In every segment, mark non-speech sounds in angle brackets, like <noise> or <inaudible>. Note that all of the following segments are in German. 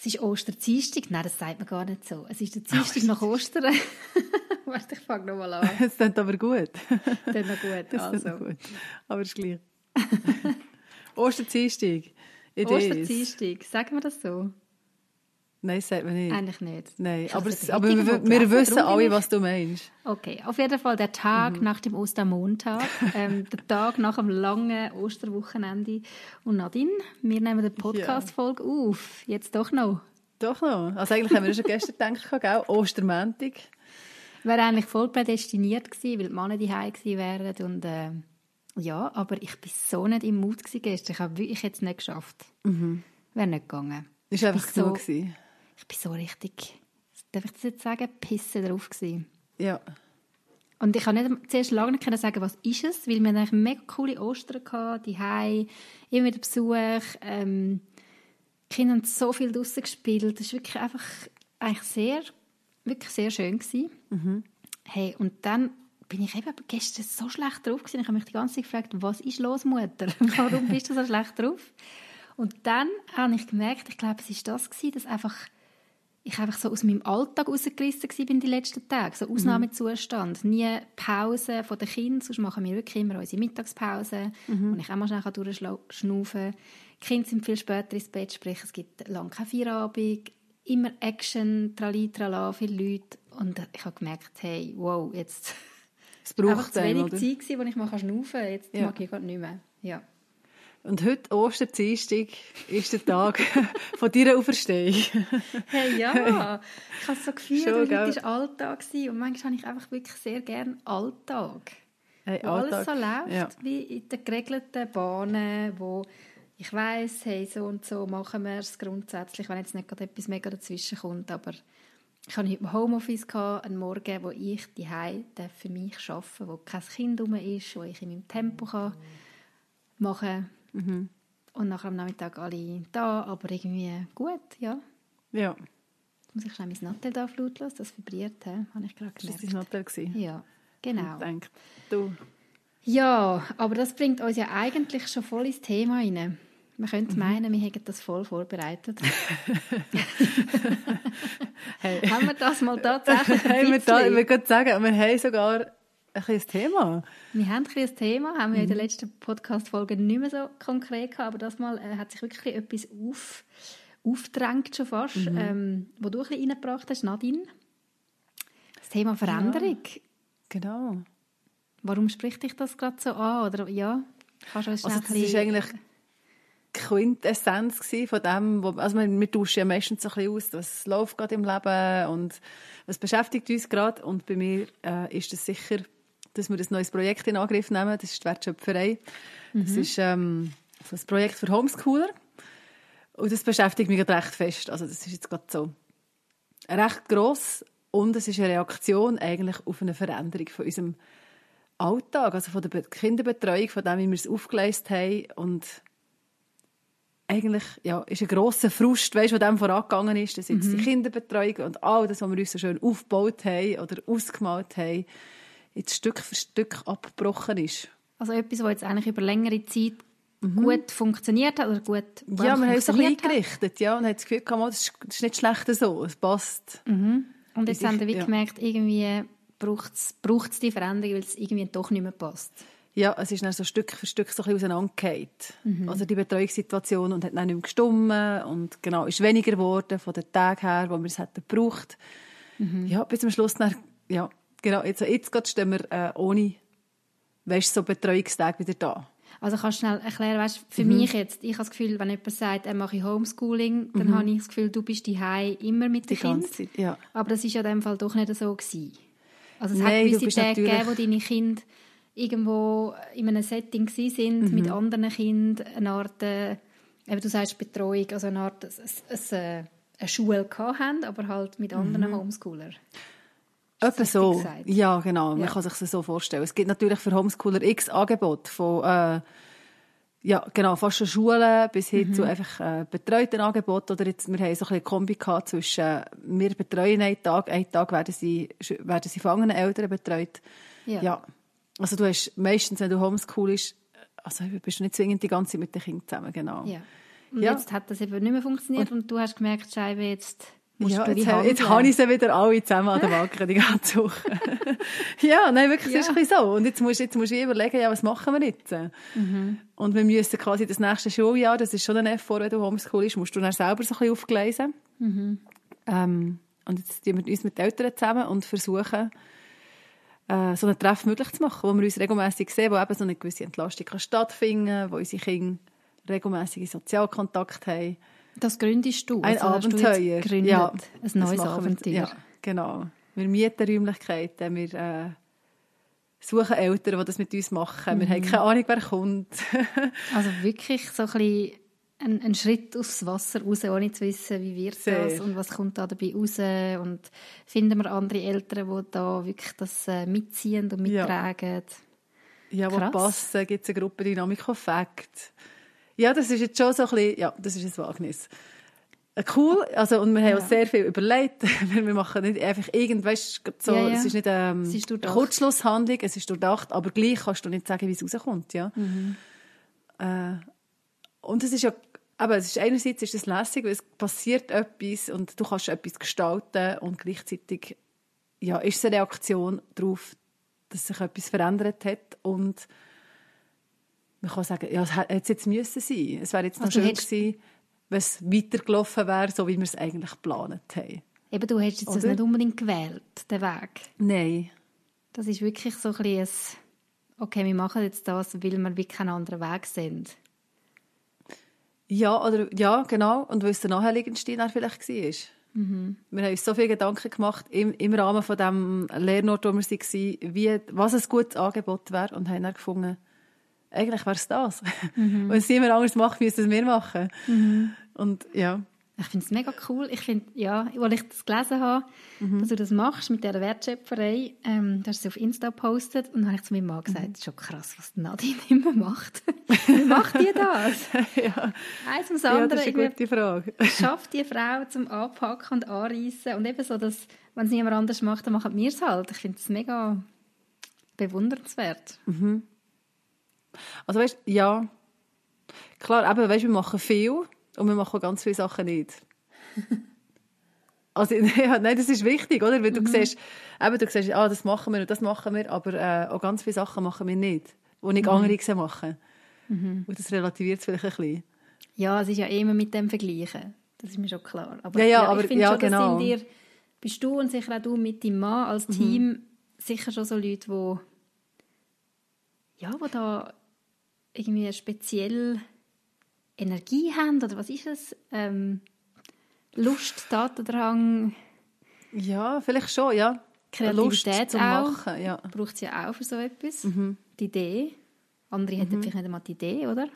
Es ist Osterdienstag. Nein, das sagt man gar nicht so. Es ist der Dienstag nach Ostern. <laughs> Warte, ich fange nochmal an. Es klingt aber gut. Das noch gut, <laughs> Das also. gut. Aber es ist gleich. <laughs> Osterdienstag. Osterdienstag, sagen wir das so? Nein, das sagt man nicht. Eigentlich nicht. Nein, aber, es, aber wir, wir wissen alle, was du meinst. Okay, auf jeden Fall der Tag Mhm. nach dem Ostermontag, <laughs> ähm, der Tag nach dem langen Osterwochenende. Und Nadine, wir nehmen die Podcast-Folge auf. Jetzt doch noch. Doch noch. Also eigentlich haben wir schon gestern <laughs> gedacht, gell? Ostermäntig. Wäre eigentlich voll prädestiniert gewesen, weil die Männer die gewesen wären. Und, äh, ja, aber ich bin so nicht im Mut gestern. Ich habe wirklich jetzt nicht geschafft. Mhm. Wäre nicht gegangen. Ist einfach so- genug gewesen. Ich bin so richtig, darf ich das jetzt sagen, pisse drauf gewesen. Ja. Und ich kann nicht zuerst lange nicht sagen, was ist es, weil wir eigentlich mega coole Ostern gehabt, die Hai, immer wieder Besuch, ähm, die Kinder haben so viel draussen gespielt, das ist wirklich einfach eigentlich sehr, wirklich sehr schön gewesen. Hey, und dann bin ich eben gestern so schlecht drauf gewesen. Ich habe mich die ganze Zeit gefragt, was ist los, Mutter? <laughs> Warum bist du so schlecht drauf? Und dann habe ich gemerkt, ich glaube, es ist das gewesen, dass einfach ich einfach so aus meinem Alltag rausgerissen war bin die letzten Tage. So Ausnahmezustand. Nie Pause von den Kindern, sonst machen wir wirklich immer unsere Mittagspause, wo ich auch mal schnell durchschnaufen kann. Die Kinder sind viel später ins Bett, sprich es gibt lange keine Feierabend, immer Action, trali, trala, viele Leute. Und ich habe gemerkt, hey, wow, jetzt Es <laughs> einfach braucht zu einen, wenig oder? Zeit gewesen, wo ich mal schnaufen kann. Jetzt Ja. mag ich gerade nicht mehr. Ja. Und heute, Osterdienstag, ist der Tag <laughs> von deiner Auferstehung. Hey, ja, ich habe so gefühlt, Schon, heute war Alltag und manchmal habe ich einfach wirklich sehr gerne Alltag. Hey, Wo alles Alltag. so läuft, Ja. wie in den geregelten Bahnen, wo ich weiss, hey, so und so machen wir es grundsätzlich, wenn jetzt nicht gerade etwas mega dazwischen kommt, aber ich hatte heute im Homeoffice, gehabt, einen Morgen, wo ich die für mich arbeiten wo kein Kind rum ist, wo ich in meinem Tempo kann machen Mhm. Und nachher am Nachmittag alle da, aber irgendwie gut, ja. Ja. Jetzt muss ich schnell mein Nattel da flaut lassen, das vibriert, he? habe ich gerade Das war gemerkt. dein gewesen. Ja, genau. Ich denke, du. Ja, aber das bringt uns ja eigentlich schon voll ins Thema rein. Man Mhm. könnte meinen, wir hätten das voll vorbereitet. <laughs> Hey. haben wir das mal <laughs> tatsächlich Hey, wir, da, will gerade sagen, wir haben sogar ein kleines Thema. Wir haben ein ein Thema, haben Mhm. wir in der letzten Podcast-Folge nicht mehr so konkret gehabt, aber das Mal äh, hat sich wirklich etwas auf, aufgedrängt schon fast, Mhm. ähm, wo du ein bisschen reingebracht hast, Nadine. Das Thema Veränderung. Genau. Warum spricht dich das gerade so an? Oder ja, kannst du uns Also das ist eigentlich die Quintessenz von dem, wo, also wir, wir tauschen ja meistens so ein bisschen aus, was läuft gerade im Leben und was beschäftigt uns gerade. Und bei mir äh, ist es sicher, dass wir ein neues Projekt in Angriff nehmen. Das ist die Wertschöpferei. Das ist ähm, so ein Projekt für Homeschooler. Und das beschäftigt mich recht fest. Also das ist jetzt gerade so recht gross und es ist eine Reaktion eigentlich auf eine Veränderung von unserem Alltag, also von der Be- Kinderbetreuung, von dem, wie wir es aufgeleistet haben und eigentlich ja, ist ein grosser Frust, weißt, was dem vorangegangen ist, dass jetzt die Kinderbetreuung und all das, was wir uns so schön aufgebaut haben oder ausgemalt haben, jetzt Stück für Stück abgebrochen ist. Also etwas, was jetzt eigentlich über längere Zeit gut funktioniert hat oder gut Mhm. Ja, wir haben es ein bisschen funktioniert hat. eingerichtet, ja, und haben das Gefühl gehabt, das ist, nicht schlecht so, es passt. Und jetzt Ich- haben wir ja. gemerkt, irgendwie braucht es die Veränderung, weil es irgendwie doch nicht mehr passt. Ja, es ist dann so Stück für Stück so ein bisschen auseinandergefallen. Also die Betreuungssituation und hat dann nicht mehr gestummen und genau, ist weniger geworden von den Tagen her, wo wir es hätten gebraucht. Ja, bis zum Schluss dann, ja, genau, jetzt, jetzt gerade stehen wir äh, ohne, weißt, so Betreuungstage wieder da. Also kannst du schnell erklären, weißt, für Mhm. mich jetzt, ich habe das Gefühl, wenn jemand sagt, er mache Homeschooling, dann habe ich das Gefühl, du bist daheim immer mit Mhm. Die dem Kind. ganze Zeit, ja. Aber das ist ja in dem Fall doch nicht so gewesen. Also es Nein, hat gewisse Tage gegeben, wo deine Kinder irgendwo in einem Setting sind Mhm. mit anderen Kindern, eine Art, äh, eben du sagst Betreuung, also eine Art, es, äh, eine Schule gehabt haben, aber halt mit anderen Mhm. Homeschooler. Etwa so. gesagt. Ja, genau. Man Ja. kann sich das so vorstellen. Es gibt natürlich für Homeschooler x Angebote von, äh, ja, genau, fast schon Schulen bis hin Mhm. zu einfach äh, betreuten Angeboten. Oder jetzt, wir haben so ein bisschen Kombi gehabt zwischen, wir betreuen einen Tag, einen Tag werden sie, werden sie von anderen Eltern betreut. Ja. Ja. Also du hast meistens, wenn du homeschoolst, also bist du nicht zwingend die ganze Zeit mit den Kindern zusammen, genau. Ja. Und Ja. jetzt hat das eben nicht mehr funktioniert und, du hast gemerkt, Scheibe, jetzt musst Ja, jetzt, die ha- jetzt habe ich sie wieder alle zusammen an der Wacke die ganze Woche. <laughs> ja, nein, wirklich, es ist Ja. ein bisschen so. Und jetzt musst, jetzt musst du wie überlegen, ja, was machen wir jetzt? Mhm. Und wir müssen quasi das nächste Schuljahr, das ist schon ein Effort, wenn du homeschoolst, musst du dann selber so ein bisschen aufgleisen. Mhm. Ähm, und jetzt tun wir uns mit den Eltern zusammen und versuchen, äh, so einen Treff möglich zu machen, wo wir uns regelmäßig sehen, wo eben so eine gewisse Entlastung kann stattfinden wo unsere Kinder regelmäßige Sozialkontakt haben. Das gründest du. Ein also Abenteuer. Gegründet. Ja, ein neues machen wir. Abenteuer. Ja, genau. Wir mieten Räumlichkeiten, wir äh, suchen Eltern, die das mit uns machen. Wir Mhm. haben keine Ahnung, wer kommt. <laughs> Also wirklich so ein, bisschen ein, ein Schritt aufs Wasser raus, ohne zu wissen, wie wird Sehr. das und was kommt da dabei raus und finden wir andere Eltern, die da wirklich das äh, mitziehen und Ja. mittragen. ja, wo Krass. passen, gibt es eine Gruppendynamik Effekt. Ja, das ist jetzt schon so ein bisschen, ja, das ist ein Wagnis. Äh, Cool, also, und wir haben Ja. uns sehr viel überlegt, <laughs> wir machen nicht einfach irgendwas, so, Ja, ja. es ist nicht ähm, Es ist eine. Kurzschlusshandlung, es ist durchdacht, aber gleich kannst du nicht sagen, wie es rauskommt, ja. Mhm. Äh, und es ist ja, aber es ist einerseits ist es lässig, weil es passiert etwas und du kannst etwas gestalten und gleichzeitig ja, ist es eine Reaktion darauf, dass sich etwas verändert hat und man kann sagen, ja, es hätte jetzt müssen sein. Es wäre jetzt noch Also schön gewesen, wenn es weitergelaufen wäre, so wie wir es eigentlich geplant haben. Eben, du hast jetzt das Oder? nicht unbedingt gewählt, den Weg. Nein. Das ist wirklich so ein bisschen ein, okay, wir machen jetzt das, weil wir wirklich keinen anderen Weg sind. Ja, oder, ja, genau. Und weil es der naheliegendste dann vielleicht war. Mhm. Wir haben uns so viele Gedanken gemacht im, im Rahmen von dem Lernort, wo wir waren, wie, was ein gutes Angebot wäre und haben dann gefunden, eigentlich wäre es das. Mhm. Wenn es jemand anderes macht, müssen es wir machen. Und ja, Ich finde es mega cool. Ich finde, ja, als ich das gelesen habe, Mhm. dass du das machst mit dieser Wertschöpferei, ähm, da hast du es auf Insta gepostet und dann habe ich zu meinem Mann gesagt, Mhm. das ist schon krass, was Nadine <laughs> immer macht. Wie macht die das? <laughs> ja. Eins ums ja, andere. das ist eine gute Frage. schafft die Frau zum Anpacken und Anreißen und eben so, dass, wenn es niemand anders macht, dann machen wir es halt. Ich finde es mega bewundernswert. Also weißt, ja, klar, eben, weißt, wir machen viel und wir machen ganz viele Sachen nicht. <laughs> Also, <laughs> ja, nein, das ist wichtig, oder? Weil du siehst, eben, du siehst, ah, das machen wir und das machen wir, aber äh, auch ganz viele Sachen machen wir nicht, die nicht andere gesehen machen. Und das relativiert es vielleicht ein bisschen. Ja, es ist ja immer mit dem Vergleichen. Das ist mir schon klar. Aber, Ja, ja, aber- ich finde ja, schon, dass genau. Mhm. in dir, bist du und sicher auch du mit deinem Mann als Team sicher schon so Leute, die ja, wo da irgendwie eine spezielle Energie haben oder was ist es? Ähm, Lust, Tatendrang, Ja, vielleicht schon, ja. Kreativität Lust auch. Machen, ja. braucht es ja auch für so etwas. Mhm. Die Idee. Andere hätten vielleicht nicht einmal die Idee, oder?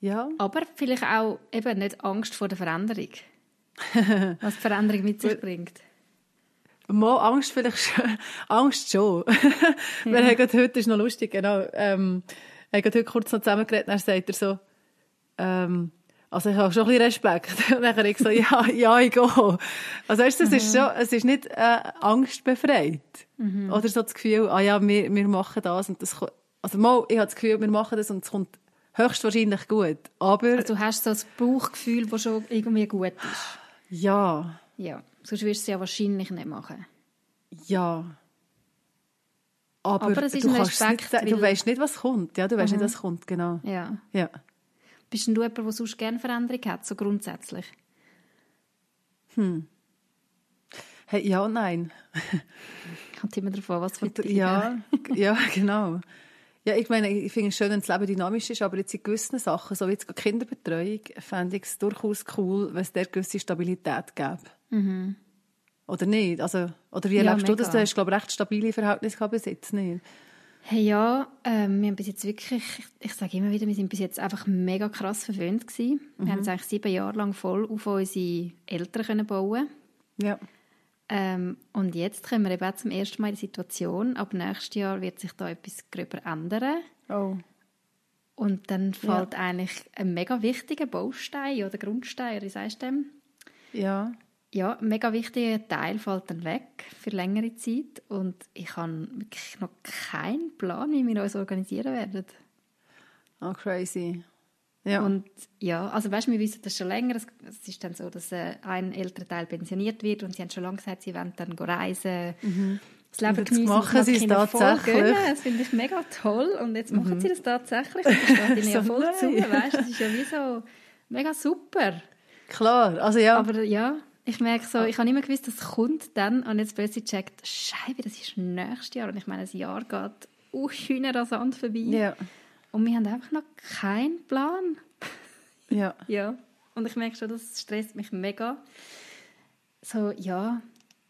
Ja, Aber vielleicht auch eben nicht Angst vor der Veränderung. <laughs> was die Veränderung mit sich bringt. Mal Angst vielleicht schon. <laughs> Angst schon. <laughs> Wir haben gerade heute, ist noch lustig, genau, ähm, haben gerade heute kurz noch zusammengeredet, dann sagt er so, ähm, also ich habe schon ein bisschen Respekt. Und <laughs> dann habe ich gesagt, ja, ja, ich gehe. Also weißt du, es ist schon, es ist nicht äh, angstbefreit. Oder so das Gefühl, ah ja, wir, wir machen das und das, also mal, ich habe das Gefühl, wir machen das und es kommt höchstwahrscheinlich gut. Aber, Also du hast so ein Bauchgefühl, das schon irgendwie gut ist. ja, Ja, sonst wirst du es ja wahrscheinlich nicht machen. Ja. Aber, Aber es ist du, ein Respekt, nicht, du weißt nicht, was kommt. Ja, du weißt nicht, was kommt, genau. Ja. Ja. Bist denn du jemand, der sonst gerne Veränderung hat, so grundsätzlich? Hey, ja und nein. Kommt immer davon, was von dir Ja, ja, <laughs> genau. Ja, ich meine, ich finde es schön, wenn das Leben dynamisch ist, aber jetzt in gewissen Sachen, so wie jetzt Kinderbetreuung, fände ich es durchaus cool, wenn es der gewisse Stabilität gäbe. Oder nicht? Also, oder wie Mhm. Ja, erlebst du mega. das? Du hast, glaube ich, recht stabile Verhältnisse gehabt bis jetzt, nicht? Hey, ja, ähm, wir haben bis jetzt wirklich, ich sage immer wieder, wir sind bis jetzt einfach mega krass verwöhnt gewesen. Wir haben jetzt eigentlich sieben Jahre lang voll auf unsere Eltern können bauen Ja. Ähm, und jetzt kommen wir eben zum ersten Mal in die Situation, ab nächstes Jahr wird sich da etwas gröber ändern. Oh. Und dann fällt eigentlich ein mega wichtiger Baustein oder Grundstein, oder wie sagst du dem? Ja. Ja, ein mega wichtiger Teil fällt dann weg für längere Zeit und ich habe wirklich noch keinen Plan, wie wir uns organisieren werden. Oh, crazy. Ja. Und ja, also weißt du, wir wissen das schon länger. Es, ist dann so, dass äh, ein älterer Teil pensioniert wird und sie haben schon lange gesagt, sie wollen dann reisen. Das Leben geniessen, machen sie es tatsächlich. Das finde ich mega toll. Und jetzt machen sie das tatsächlich. Und das steht ihnen <laughs> ja voll zu. Weißt? Das ist ja wie so mega super. Klar, also ja. Aber ja, ich merke so, ich habe immer gewusst, das kommt dann und jetzt plötzlich checkt, Scheibe, das ist nächstes Jahr. Und ich meine, ein Jahr geht uh, rasant vorbei. ja. Und wir haben einfach noch keinen Plan. <laughs> Ja. Ja. Und ich merke schon, das stresst mich mega. So, ja,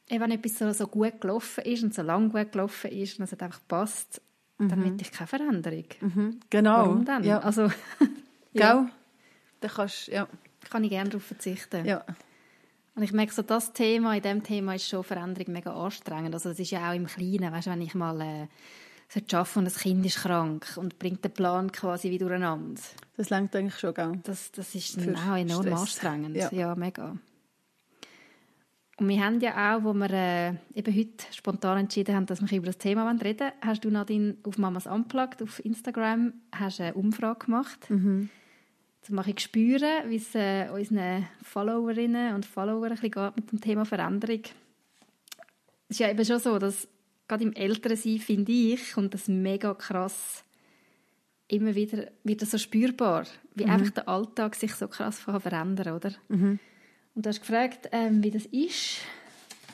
eben wenn etwas so, so gut gelaufen ist und so lang gut gelaufen ist und es hat einfach passt, dann möchte ich keine Veränderung. Mhm. Genau. Warum dann? Ja. Also, <laughs> Gell? Da kannst ja. kann ich gerne darauf verzichten. Ja. Und ich merke so, das Thema, in diesem Thema ist schon Veränderung mega anstrengend. Also das ist ja auch im Kleinen, weißt du, wenn ich mal äh, sollte arbeiten und das Kind ist krank und bringt den Plan quasi wie durcheinander. Das lenkt eigentlich schon, gell? Das, das ist dann auch enorm Stress. anstrengend. Ja. Ja. mega. Und wir haben ja auch, wo wir äh, eben heute spontan entschieden haben, dass wir über das Thema reden wollen, hast du Nadine auf Mamas Unplugged auf Instagram hast eine Umfrage gemacht. Mhm. Mal ein bisschen spüren, wie es äh, unseren Followerinnen und Followern ein bisschen geht mit dem Thema Veränderung. Es ist ja eben schon so, dass gerade im Älterensein, finde ich, kommt das mega krass immer wieder wird das so spürbar, wie einfach der Alltag sich so krass kann verändern oder? Und du hast gefragt, ähm, wie das ist,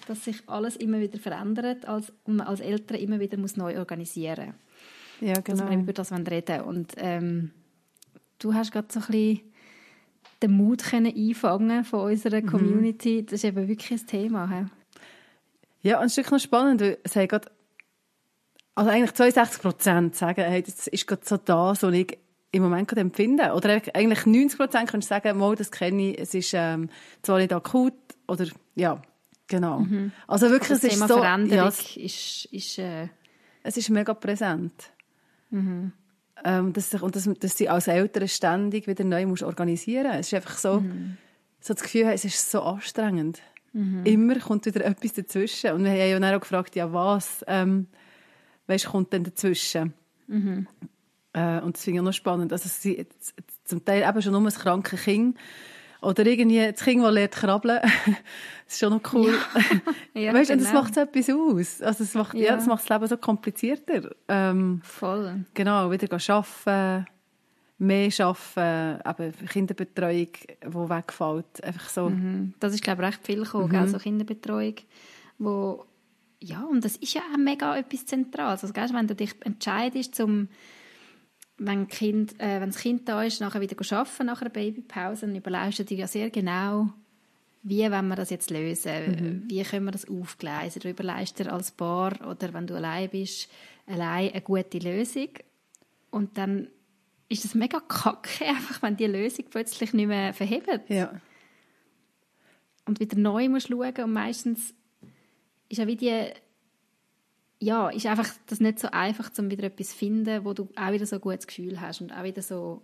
dass sich alles immer wieder verändert als, und man als Eltern immer wieder muss neu organisieren Ja, dass genau. wir über das reden wollen. Und ähm, du hast gerade so ein bisschen den Mut können einfangen von unserer Community. Das ist eben wirklich ein Thema. he? Ja, und es ist wirklich noch spannend, weil es haben gerade, also eigentlich 62 Prozent sagen, hey, das ist gerade so das, was ich im Moment gerade empfinde. Oder eigentlich 90 Prozent kannst du sagen, mal, das kenne ich, es ist ähm, zwar nicht akut, oder ja, genau. Also wirklich, Das es ist Thema so, Veränderung ja, es, ist, ist äh, es ist mega präsent. Ähm, dass sich, und dass, dass sie als Eltern ständig wieder neu musst organisieren Es ist einfach so, so das Gefühl, es ist so anstrengend. Immer kommt wieder etwas dazwischen. Und wir haben ja auch gefragt, ja was, ähm, weißt, kommt denn dazwischen? Äh, und das finde ich auch noch spannend. Also sie, zum Teil eben schon nur ein krankes Kind. Oder irgendwie das Kind, das lernt krabbeln. <laughs> das ist schon noch cool. ja, <laughs> weißt du, und das genau. macht so etwas aus. Also das macht, ja. Ja. das macht das Leben so komplizierter. Ähm, voll. Genau, wieder arbeiten, mehr arbeiten, eben Kinderbetreuung, die wegfällt. Einfach so. Mhm. Das ist, glaube ich, recht viel gekommen, gell? so Kinderbetreuung, wo ja, und das ist ja auch mega etwas Zentrales. Also, gell, wenn du dich entscheidest, zum, wenn, kind, äh, wenn das Kind da ist, nachher wieder arbeiten, nach einer Babypause, dann überlegst du dir ja sehr genau, wie wollen wir das jetzt lösen? Wie können wir das aufgleisen? Du überlegst dir als Paar oder wenn du allein bist, allein eine gute Lösung. Und dann ist es mega kacke, <laughs> einfach, wenn die Lösung plötzlich nicht mehr verhebt Ja. und wieder neu musst schauen und meistens ist ja wie die ja, ist einfach das nicht so einfach, um wieder etwas zu finden, wo du auch wieder so ein gutes Gefühl hast und auch wieder so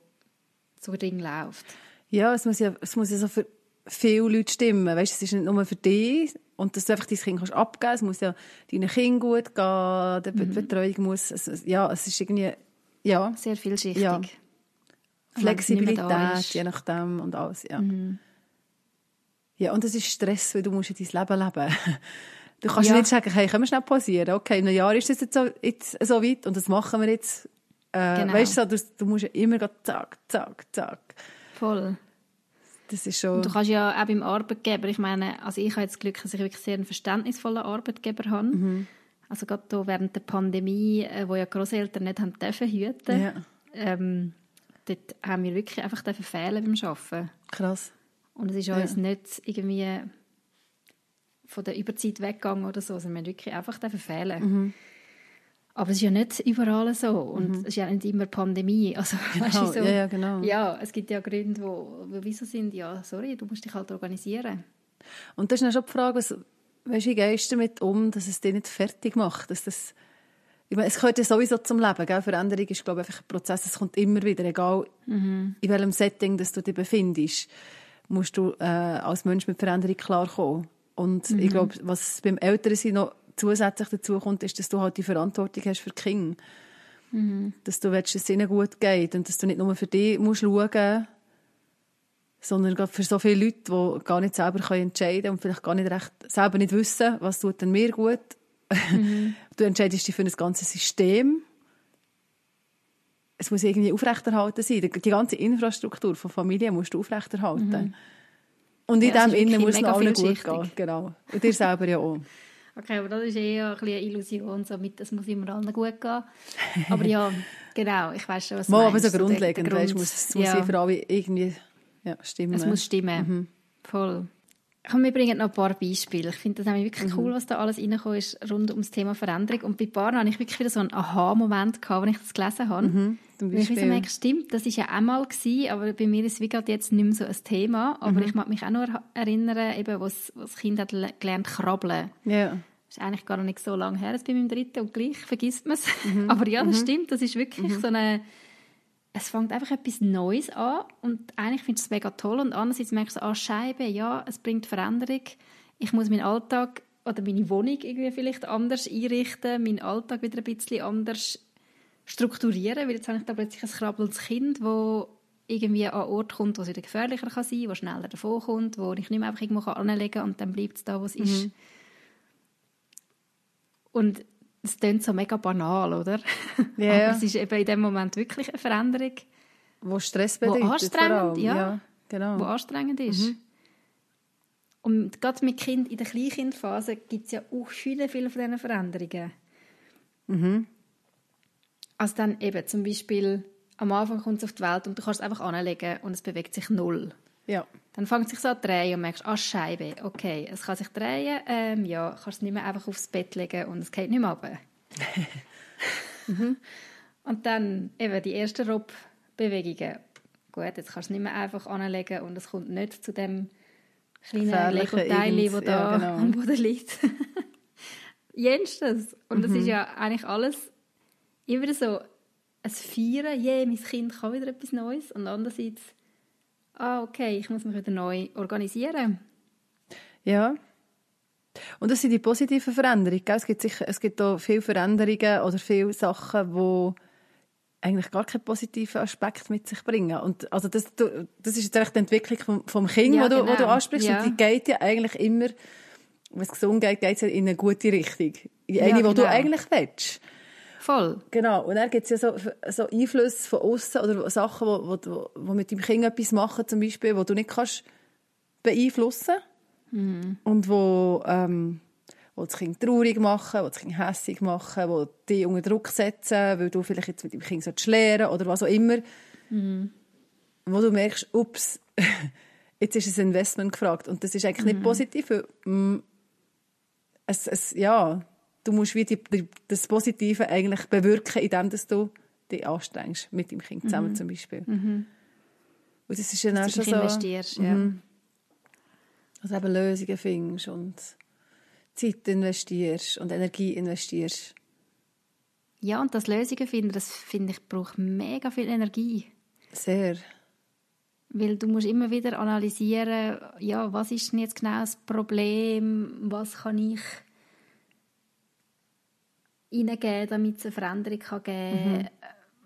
so Ding läuft. Ja, es muss ja, es muss ja so für viele Leute stimmen. Weißt, es ist nicht nur für dich und dass du einfach dein Kind kannst abgeben kannst. Es muss ja deinen Kind gut gehen, die Be- Betreuung muss, es, ja, es ist irgendwie, ja, Sehr vielschichtig. Ja. Flexibilität, je nachdem und alles, ja. Ja, und es ist Stress, weil du musst in dein Leben leben. Du kannst Ja. nicht sagen, hey, können wir schnell pausieren? Okay, in einem Jahr ist es jetzt so, jetzt so weit und das machen wir jetzt. Äh, Genau. Weißt du, du, du musst ja immer zack, zack, zack. Voll. Das ist schon... Und du kannst ja auch beim Arbeitgeber, ich meine, also ich habe jetzt das Glück, dass ich wirklich sehr einen verständnisvollen Arbeitgeber habe. Mhm. Also gerade da während der Pandemie, äh, wo ja Großeltern nicht haben dürfen hüten, Ja. ähm, dort haben wir wirklich einfach dürfen fehlen beim Arbeiten. Krass. Und es ist uns nicht irgendwie von der Überzeit weggegangen oder so, sondern wir haben wirklich einfach dürfen fehlen. Mhm. Aber es ist ja nicht überall so und es ist ja nicht immer Pandemie. <laughs> Also, weißt du, Genau. so, Ja, ja, genau. ja, es gibt ja Gründe, wo, wo wieso sind, ja, sorry, du musst dich halt organisieren. Und das ist dann schon die Frage, was, weißt, wie gehst du damit um, dass es dich nicht fertig macht, dass das ich meine, es gehört ja sowieso zum Leben. Gell? Veränderung ist, glaube ich, einfach ein Prozess. Es kommt immer wieder, egal mhm. in welchem Setting dass du dich befindest, musst du äh, als Mensch mit Veränderung klarkommen. Und mhm. ich glaube, was beim Älteren noch zusätzlich dazu kommt, ist, dass du halt die Verantwortung hast für die Kinder. Mhm. Dass du willst, dass es ihnen gut geht und dass du nicht nur für dich musst schauen sondern gerade für so viele Leute, die gar nicht selber entscheiden können und vielleicht gar nicht recht selber nicht wissen, was tut denn mir gut Mhm. <laughs> Du entscheidest dich für ein ganzes System. Es muss irgendwie aufrechterhalten sein. Die ganze Infrastruktur von Familie musst du aufrechterhalten. Mhm. Und in ja, dem Innen muss es allen gut gehen. Genau. Und dir selber ja auch. Okay, aber das ist eher eine Illusion, so mit, das muss immer allen gut gehen. Aber ja, <laughs> genau, ich weiß schon, was du Mal, meinst. aber so grundlegend, weißt, muss, es muss ja. für alle irgendwie ja, stimmen. Es muss stimmen, mhm. voll. Komm, wir bringen noch ein paar Beispiele. Ich finde das wirklich mhm. cool, was da alles reingekommen ist rund um das Thema Veränderung. Und bei Paaren hatte ich wirklich wieder so einen Aha-Moment gehabt, als ich das gelesen habe. Mhm. Ich so merke, stimmt, das war ja einmal gewesen, aber bei mir ist es wie gerade jetzt nicht mehr so ein Thema. Aber mhm. ich mag mich auch noch erinnern, eben, was das Kind hat gelernt krabbeln. Ja. Das ist eigentlich gar nicht so lange her, als bei meinem dritten und gleich vergisst man es. Mhm. <laughs> aber ja, das mhm. stimmt, das ist wirklich mhm. so eine es fängt einfach etwas Neues an und eigentlich finde ich es mega toll und andererseits merkst du, ah, Scheibe, ja, es bringt Veränderung. Ich muss meinen Alltag oder meine Wohnung irgendwie vielleicht anders einrichten, meinen Alltag wieder ein bisschen anders strukturieren, weil jetzt habe ich da plötzlich ein krabbelndes Kind, wo irgendwie an einen Ort kommt, wo es wieder gefährlicher kann sein, wo schneller davon kommt, wo ich nicht mehr einfach irgendwo anlegen kann und dann bleibt es da, wo es mhm. ist. Und es klingt so mega banal, oder? <laughs> Yeah. Aber es ist eben in dem Moment wirklich eine Veränderung. Wo Stress bedeutet. Wo anstrengend, ja, ja, genau. Wo anstrengend ist. Mhm. Und gerade mit Kind in der Kleinkindphase gibt es ja auch viele, viele von diesen Veränderungen. Mhm. Also dann eben zum Beispiel am Anfang kommt es auf die Welt und du kannst es einfach anlegen und es bewegt sich null. Ja. Dann fängt es sich so an zu drehen und merkst, ah, Scheibe, okay, es kann sich drehen, ähm, ja, kannst es nicht mehr einfach aufs Bett legen und es geht nicht mehr runter. <laughs> mhm. Und dann eben die ersten Rob-Bewegungen. Gut, jetzt kannst du es nicht mehr einfach anlegen und es kommt nicht zu dem kleinen Lego-Teil, das da ja, genau. am Boden liegt. <laughs> Jenstes. Und mhm. das ist ja eigentlich alles immer so ein Feiern, je, mein Kind kann wieder etwas Neues und andererseits ah, okay, ich muss mich wieder neu organisieren. Ja. Und das sind die positiven Veränderungen. Es gibt sicher, es gibt auch viele Veränderungen oder viele Sachen, die eigentlich gar keinen positiven Aspekt mit sich bringen. Und also das, das ist jetzt die Entwicklung vom, vom Kind, ja, wo, du, genau. wo du ansprichst. Ja. Und die geht ja eigentlich immer, wenn es gesund geht, geht es in eine gute Richtung. In eine, ja, genau. die du eigentlich willst. Voll. Genau. Und dann gibt es ja so, so Einflüsse von außen oder Sachen, die wo, wo, wo mit deinem Kind etwas machen, zum Beispiel, die du nicht kannst beeinflussen mhm. und wo, ähm, wo das Kind traurig machen, wo das Kind hässig machen, wo dich unter Druck setzen, weil du vielleicht jetzt mit dem Kind lernen oder was auch immer. Mhm. Wo du merkst, ups, <laughs> jetzt ist ein Investment gefragt. Und das ist eigentlich mhm. nicht positiv, weil, mm, es, es, ja, du musst wie die, die, das Positive eigentlich bewirken, indem dass du dich anstrengst mit dem Kind zusammen mhm. zum Beispiel. Mhm. Und das ist ja dann schon so... investierst, ja. Mhm. Also eben Lösungen findest und Zeit investierst und Energie investierst. Ja, und das Lösungen finden, das finde ich, braucht mega viel Energie. Sehr. Weil du musst immer wieder analysieren, ja, was ist denn jetzt genau das Problem, was kann ich hineingeben, damit es eine Veränderung kann geben kann. Mhm.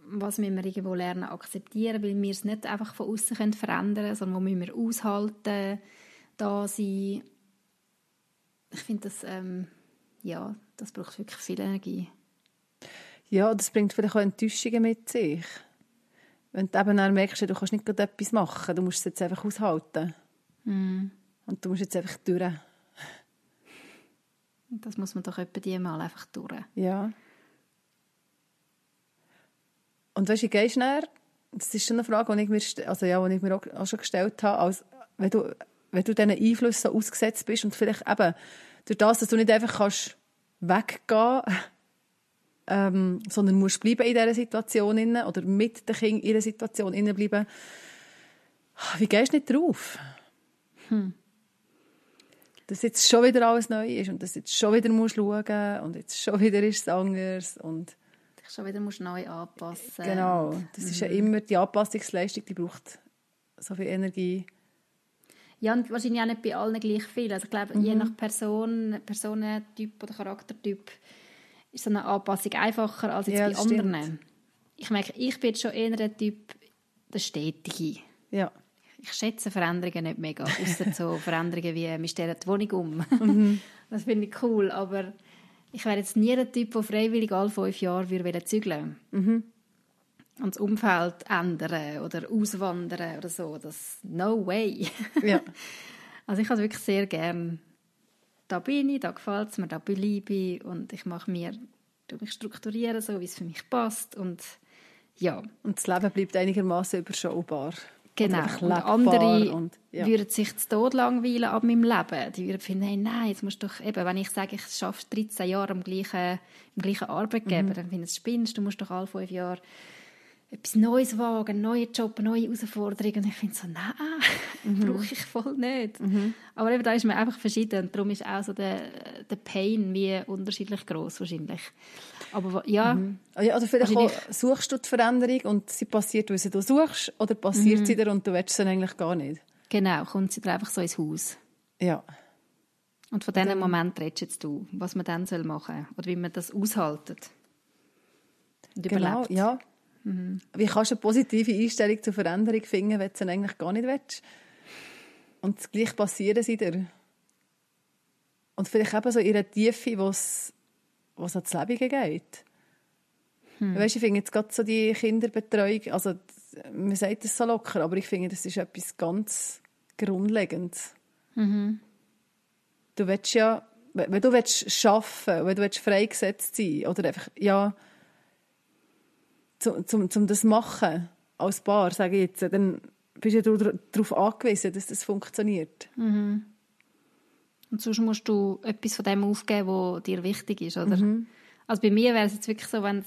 Was müssen wir irgendwo lernen akzeptieren, weil wir es nicht einfach von außen verändern können, sondern wo müssen wir aushalten, da sein. Ich finde, das, ähm, ja, das braucht wirklich viel Energie. Ja, das bringt vielleicht auch Enttäuschungen mit sich. Wenn du eben dann merkst, du kannst nicht gerade etwas machen, du musst es jetzt einfach aushalten. Mm. Und du musst jetzt einfach durch. Das muss man doch etwa die mal einfach durch. Ja. Und weißt du, gehst näher? Das ist schon eine Frage, die ich mir, also ja, die ich mir auch schon gestellt habe. Als, wenn, du, wenn du diesen Einflüssen ausgesetzt bist und vielleicht eben durch das, dass du nicht einfach kannst weggehen <laughs> ähm, sondern musst bleiben in dieser Situation innen oder mit den Kindern in dieser Situation bleiben. Wie gehst du nicht drauf? Hm. Dass jetzt schon wieder alles neu ist und dass jetzt schon wieder musst schauen und jetzt schon wieder ist es anders und Dich schon wieder musst neu anpassen. genau, das ist ja immer die Anpassungsleistung, die braucht so viel Energie. Ja, und wahrscheinlich auch nicht bei allen gleich viel. Also ich glaube, je nach Person, Personentyp oder Charaktertyp ist so eine Anpassung einfacher als jetzt Ja, bei das stimmt. anderen. Ich merke, ich bin jetzt schon eher der Typ, der Stetige. Ja, Ich schätze Veränderungen nicht mega, außer so <laughs> Veränderungen wie, wir stellen die Wohnung um. Mhm. <laughs> Das finde ich cool, aber ich wäre jetzt nie der Typ, der freiwillig alle fünf Jahre würde zügeln Mhm. und das Umfeld ändern oder auswandern oder so. Das no way. ja. <laughs> Also ich habe es wirklich sehr gern. Da bin ich, da gefällt es mir, da bleibe ich und ich mache mir, mich strukturieren, so wie es für mich passt und ja, Und das Leben bleibt einigermaßen überschaubar. Genau. Und andere und, ja. würden sich zu Tod langweilen ab meinem Leben. Die würden finden, hey, nein, jetzt musst du doch eben, wenn ich sage, ich schaffe 13 Jahre am gleichen, im gleichen Arbeitgeber, Mhm. dann finden sie, spinnst, du musst doch alle fünf Jahre etwas Neues wagen, einen neuen Job, eine neue Herausforderung. Und ich finde so, nein, <laughs> Mhm. brauche ich voll nicht. Aber eben, da ist man einfach verschieden. Und darum ist auch so der, der Pain wie unterschiedlich groß wahrscheinlich. Aber ja, Ja, oder vielleicht auch, Wahrscheinlich- suchst du die Veränderung und sie passiert, weil sie du suchst, oder passiert Mhm. sie dir und du willst sie eigentlich gar nicht. genau, kommt sie dir einfach so ins Haus. Ja. Und von diesem Moment redest jetzt du, was man dann machen soll oder wie man das aushaltet und Genau, überlebt. ja. Wie kannst du eine positive Einstellung zur Veränderung finden, wenn du sie eigentlich gar nicht willst? Und das Gleiche passieren sie dir. Und vielleicht eben so in einer Tiefe, wo es, wo es ans Leben geht. Weißt, ich finde jetzt gerade so die Kinderbetreuung, also man sagt das so locker, aber ich finde, das ist etwas ganz Grundlegendes. Du willst ja, wenn du willst arbeiten, wenn du willst freigesetzt sein oder einfach, ja, zum, zum, zum das machen als Paar, sage ich jetzt, dann bist du ja darauf angewiesen, dass das funktioniert. Und sonst musst du etwas von dem aufgeben, was dir wichtig ist, oder? Mhm. Also bei mir wäre es jetzt wirklich so, wenn,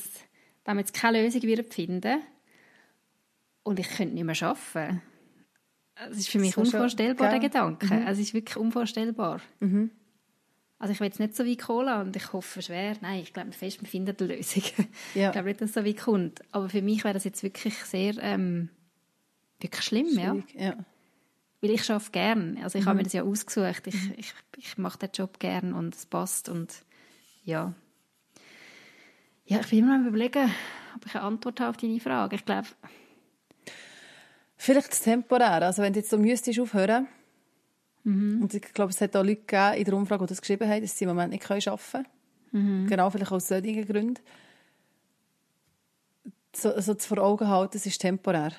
wir jetzt keine Lösung finden und ich könnte nicht mehr arbeiten. Es ist für mich So schon, unvorstellbar, der? Gedanke. Also Es ist wirklich unvorstellbar. Mhm. Also ich will jetzt nicht so weit kommen und ich hoffe schwer, nein, ich glaube fest, wir finden eine Lösung. <laughs> Ja. Ich glaube nicht, dass es so weit kommt. Aber für mich wäre das jetzt wirklich sehr, ähm, wirklich schlimm, ja. Schwierig, ja. Weil ich arbeite gern. Also ich Mhm. habe mir das ja ausgesucht. Ich, ich, ich mache den Job gern und es passt und ja. Ja, ich bin immer noch am überlegen, ob ich eine Antwort habe auf deine Frage. Ich glaube, Vielleicht temporär. Also wenn du jetzt so müsstest aufhören, und ich glaube, es hat auch Leute gegeben in der Umfrage, die das geschrieben haben, dass sie im Moment nicht arbeiten können. Genau, vielleicht aus solchen Gründen. So, so zu vor Augen halten, es ist temporär.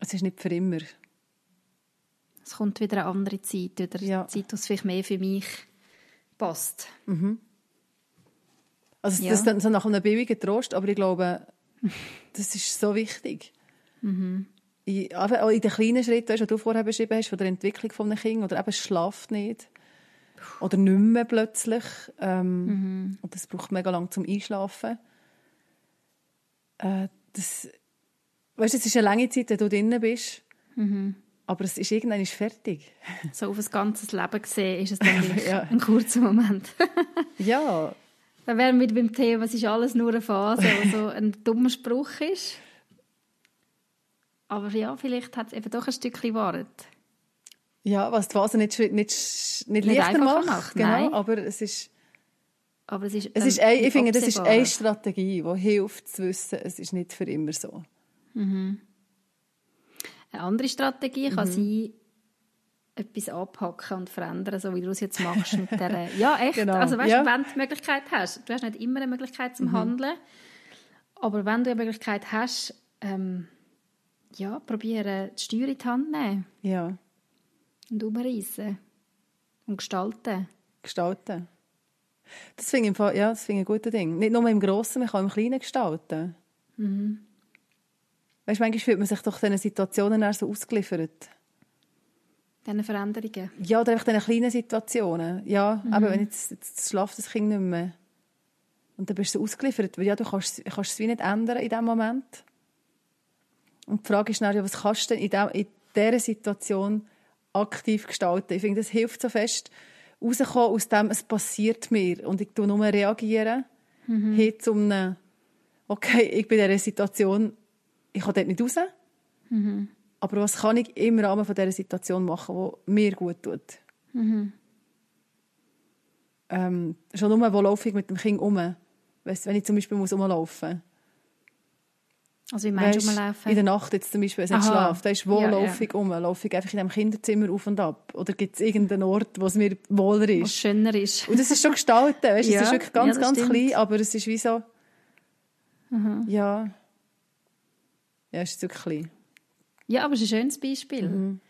Es ist nicht für immer. es kommt wieder eine andere Zeit, wieder Ja. eine Zeit, die vielleicht mehr für mich passt. Also Ja. das ist dann so nach einem billigen Trost, aber ich glaube, <laughs> das ist so wichtig. In, auch in den kleinen Schritten, die du vorher beschrieben hast, von der Entwicklung eines Kindes, oder eben schlaft nicht. Oder nicht mehr plötzlich. Ähm, Und das braucht mega lang zum Einschlafen. Äh, das, weißt du, es ist eine lange Zeit, wenn du drinnen bist. Aber es ist irgendwann ist fertig. <laughs> So auf ein ganzes Leben gesehen ist es dann <laughs> Ja. ein kurzer Moment. <laughs> Ja, Dann wären wir beim Thema, es ist alles nur eine Phase, was so ein dummer Spruch ist. Aber ja, vielleicht hat es eben doch ein Stückchen Wahrheit. ja was die Phase nicht, nicht, nicht, Nicht leichter macht. macht, genau, nein. aber es ist... Aber es ist, Es ist ein, ich finde, das ist eine Strategie, die hilft zu wissen, es ist nicht für immer so. Eine andere Strategie Mhm. kann sein, etwas anpacken und verändern, so wie du es jetzt machst mit der. <laughs> Ja, echt. Genau, Also weißt ja. Mhm. wenn du die Möglichkeit hast, du hast nicht immer eine Möglichkeit zum Handeln, aber wenn du eine Möglichkeit hast, ähm, ja, probieren, die Steuer in die Hand nehmen Ja, und umreißen und gestalten. gestalten. Das finde ich, ja, das finde ich ein gutes Ding. Nicht nur im Grossen, man kann im Kleinen gestalten. Mhm. Weißt du, manchmal fühlt man sich doch diesen Situationen eher so ausgeliefert. Diese Veränderungen. Ja, oder einfach diesen kleinen Situationen. Ja, Mhm. aber wenn jetzt, jetzt schlaft das Kind nicht mehr. Und dann bist du so ausgeliefert. Weil ja, du kannst, kannst es wie nicht ändern in diesem Moment. Und die Frage ist dann, ja, was kannst du denn in, dem, in dieser Situation aktiv gestalten. Ich finde, das hilft so fest, rauszukommen aus dem, es passiert mir und ich tue nur reagieren, mhm. hin zu einem, okay, ich bin in dieser Situation, ich kann dort nicht raus, mhm. aber was kann ich im Rahmen von dieser Situation machen, die mir gut tut? Mhm. Ähm, schon nur, wo laufe ich mit dem Kind um? Weißt, wenn ich zum Beispiel muss rumlaufen muss. Also wie meinst du rumlaufen? In der Nacht jetzt zum Beispiel, wenn ich schlafe, da ist wo ja, laufe ich ja. um? Laufe ich einfach in dem Kinderzimmer auf und ab? Oder gibt es irgendeinen Ort, wo es mir wohler ist? Was schöner ist. Und das ist schon gestaltet, weißt? <laughs> ja. es ist wirklich ganz, ja, ganz stimmt. klein, aber es ist wie so... Mhm. Ja... Ja, es ist zu klein. Ja, aber es ist ein schönes Beispiel. Mhm.